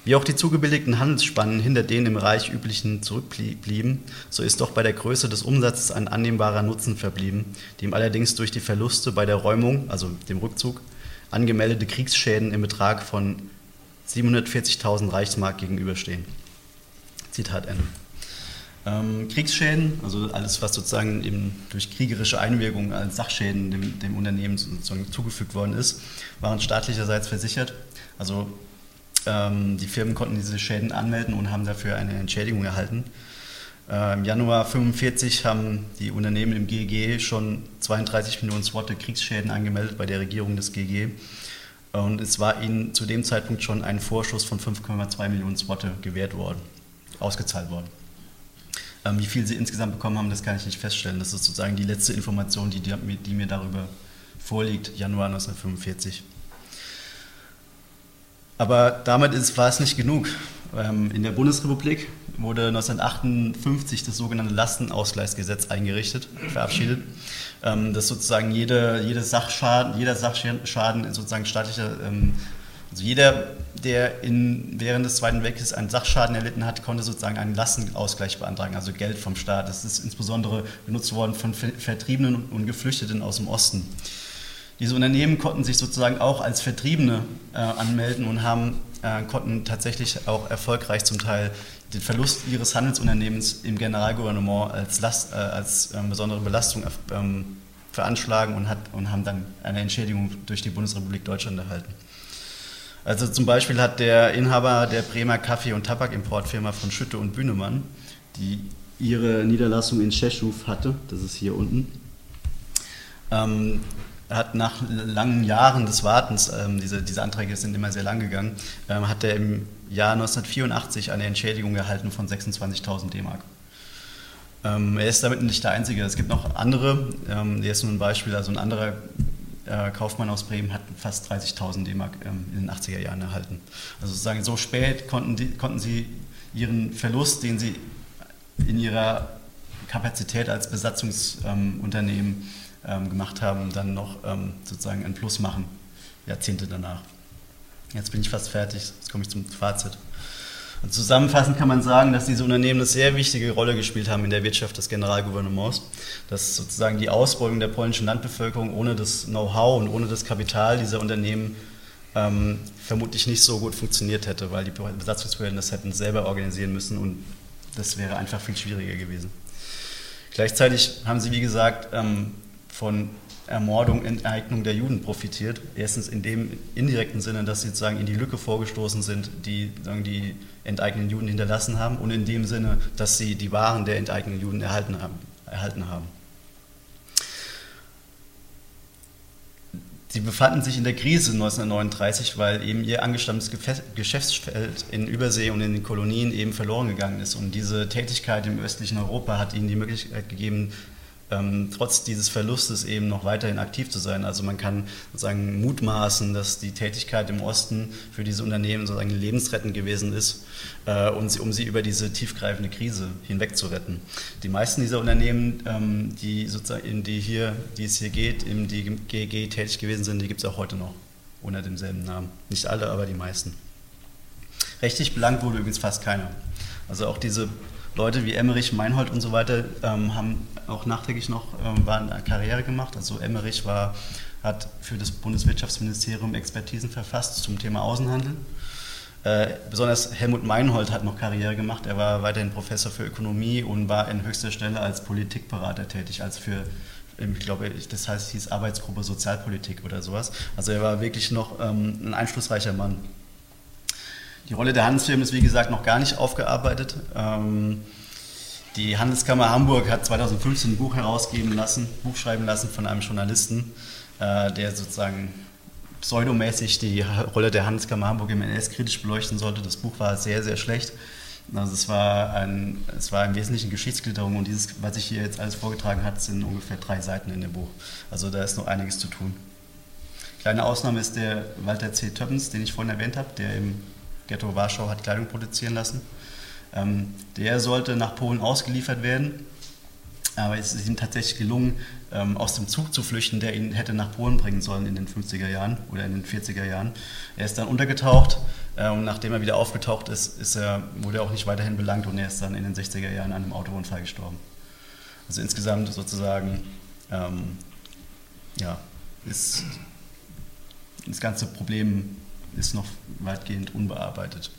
Wie auch die zugebildeten Handelsspannen hinter den im Reich üblichen zurückblieben, so ist doch bei der Größe des Umsatzes ein annehmbarer Nutzen verblieben, dem allerdings durch die Verluste bei der Räumung, also dem Rückzug, angemeldete Kriegsschäden im Betrag von 740.000 Reichsmark gegenüberstehen. Zitat Ende. Ähm, Kriegsschäden, also alles, was sozusagen eben durch kriegerische Einwirkungen als Sachschäden dem, dem Unternehmen zugefügt worden ist, waren staatlicherseits versichert. Also ähm, die Firmen konnten diese Schäden anmelden und haben dafür eine Entschädigung erhalten. Äh, Im Januar 1945 haben die Unternehmen im GG schon 32 Millionen Swatte Kriegsschäden angemeldet bei der Regierung des GG. Und es war ihnen zu dem Zeitpunkt schon ein Vorschuss von 5,2 Millionen Swatte gewährt worden, ausgezahlt worden. Ähm, wie viel sie insgesamt bekommen haben, das kann ich nicht feststellen. Das ist sozusagen die letzte Information, die, die, die mir darüber vorliegt, Januar 1945. Aber damit ist, war es nicht genug. Ähm, in der Bundesrepublik wurde 1958 das sogenannte Lastenausgleichsgesetz eingerichtet, verabschiedet, ähm, das sozusagen jede, jede Sachschaden, jeder Sachschaden sozusagen staatlicher, ähm, also jeder, der in, während des Zweiten Weltkriegs einen Sachschaden erlitten hat, konnte sozusagen einen Lastenausgleich beantragen, also Geld vom Staat. Das ist insbesondere benutzt worden von Vertriebenen und Geflüchteten aus dem Osten. Diese Unternehmen konnten sich sozusagen auch als Vertriebene äh, anmelden und haben, äh, konnten tatsächlich auch erfolgreich zum Teil den Verlust ihres Handelsunternehmens im Generalgouvernement als, Last, äh, als ähm, besondere Belastung ähm, veranschlagen und, hat, und haben dann eine Entschädigung durch die Bundesrepublik Deutschland erhalten. Also zum Beispiel hat der Inhaber der Bremer Kaffee- und Tabakimportfirma von Schütte und Bühnemann, die ihre Niederlassung in Tschechow hatte, das ist hier unten, ähm, hat nach langen Jahren des Wartens, ähm, diese, diese Anträge sind immer sehr lang gegangen, ähm, hat er im Jahr 1984 eine Entschädigung erhalten von 26.000 D-Mark. Ähm, er ist damit nicht der Einzige. Es gibt noch andere. Ähm, der ist nur ein Beispiel. Also ein anderer äh, Kaufmann aus Bremen hat fast 30.000 D-Mark ähm, in den 80er Jahren erhalten. Also sozusagen so spät konnten, die, konnten sie ihren Verlust, den sie in ihrer Kapazität als Besatzungsunternehmen ähm, gemacht haben, dann noch ähm, sozusagen ein Plus machen, Jahrzehnte danach. Jetzt bin ich fast fertig, jetzt komme ich zum Fazit. Und zusammenfassend kann man sagen, dass diese Unternehmen eine sehr wichtige Rolle gespielt haben in der Wirtschaft des Generalgouvernements, dass sozusagen die Ausbeutung der polnischen Landbevölkerung ohne das Know-how und ohne das Kapital dieser Unternehmen ähm, vermutlich nicht so gut funktioniert hätte, weil die Besatzungsbehörden das hätten selber organisieren müssen und das wäre einfach viel schwieriger gewesen. Gleichzeitig haben sie, wie gesagt, ähm, von Ermordung, Enteignung der Juden profitiert. Erstens in dem indirekten Sinne, dass sie sozusagen in die Lücke vorgestoßen sind, die die enteigneten Juden hinterlassen haben, und in dem Sinne, dass sie die Waren der enteigneten Juden erhalten haben. Erhalten haben. Sie befanden sich in der Krise 1939, weil eben ihr angestammtes Geschäftsfeld in Übersee und in den Kolonien eben verloren gegangen ist. Und diese Tätigkeit im östlichen Europa hat ihnen die Möglichkeit gegeben, ähm, trotz dieses Verlustes eben noch weiterhin aktiv zu sein. Also man kann sozusagen mutmaßen, dass die Tätigkeit im Osten für diese Unternehmen sozusagen lebensrettend gewesen ist, äh, um, sie, um sie über diese tiefgreifende Krise hinweg zu retten. Die meisten dieser Unternehmen, ähm, die sozusagen die hier, die es hier geht, in die GG tätig gewesen sind, die gibt es auch heute noch unter demselben Namen. Nicht alle, aber die meisten. Rechtlich belangt wurde übrigens fast keiner. Also auch diese Leute wie Emmerich, Meinhold und so weiter ähm, haben auch nachträglich noch ähm, waren Karriere gemacht. Also Emmerich war, hat für das Bundeswirtschaftsministerium Expertisen verfasst zum Thema Außenhandel. Äh, besonders Helmut Meinhold hat noch Karriere gemacht. Er war weiterhin Professor für Ökonomie und war in höchster Stelle als Politikberater tätig, als für ich glaube, das heißt, hieß Arbeitsgruppe Sozialpolitik oder sowas. Also er war wirklich noch ähm, ein einflussreicher Mann. Die Rolle der Handelsfirmen ist, wie gesagt, noch gar nicht aufgearbeitet. Ähm, die Handelskammer Hamburg hat 2015 ein Buch herausgeben lassen, Buch schreiben lassen von einem Journalisten, äh, der sozusagen pseudomäßig die Rolle der Handelskammer Hamburg im NS kritisch beleuchten sollte. Das Buch war sehr, sehr schlecht. Also es war, ein, es war im Wesentlichen Geschichtsklitterung und dieses, was ich hier jetzt alles vorgetragen habe, sind ungefähr drei Seiten in dem Buch. Also da ist noch einiges zu tun. Kleine Ausnahme ist der Walter C. Töppens, den ich vorhin erwähnt habe, der im Ghetto Warschau hat Kleidung produzieren lassen. Ähm, der sollte nach Polen ausgeliefert werden, aber es ist ihm tatsächlich gelungen, ähm, aus dem Zug zu flüchten, der ihn hätte nach Polen bringen sollen in den 50er Jahren oder in den 40er Jahren. Er ist dann untergetaucht äh, und nachdem er wieder aufgetaucht ist, ist er, wurde er auch nicht weiterhin belangt und er ist dann in den 60er Jahren an einem Autounfall gestorben. Also insgesamt sozusagen ähm, ja, ist das ganze Problem ist noch weitgehend unbearbeitet.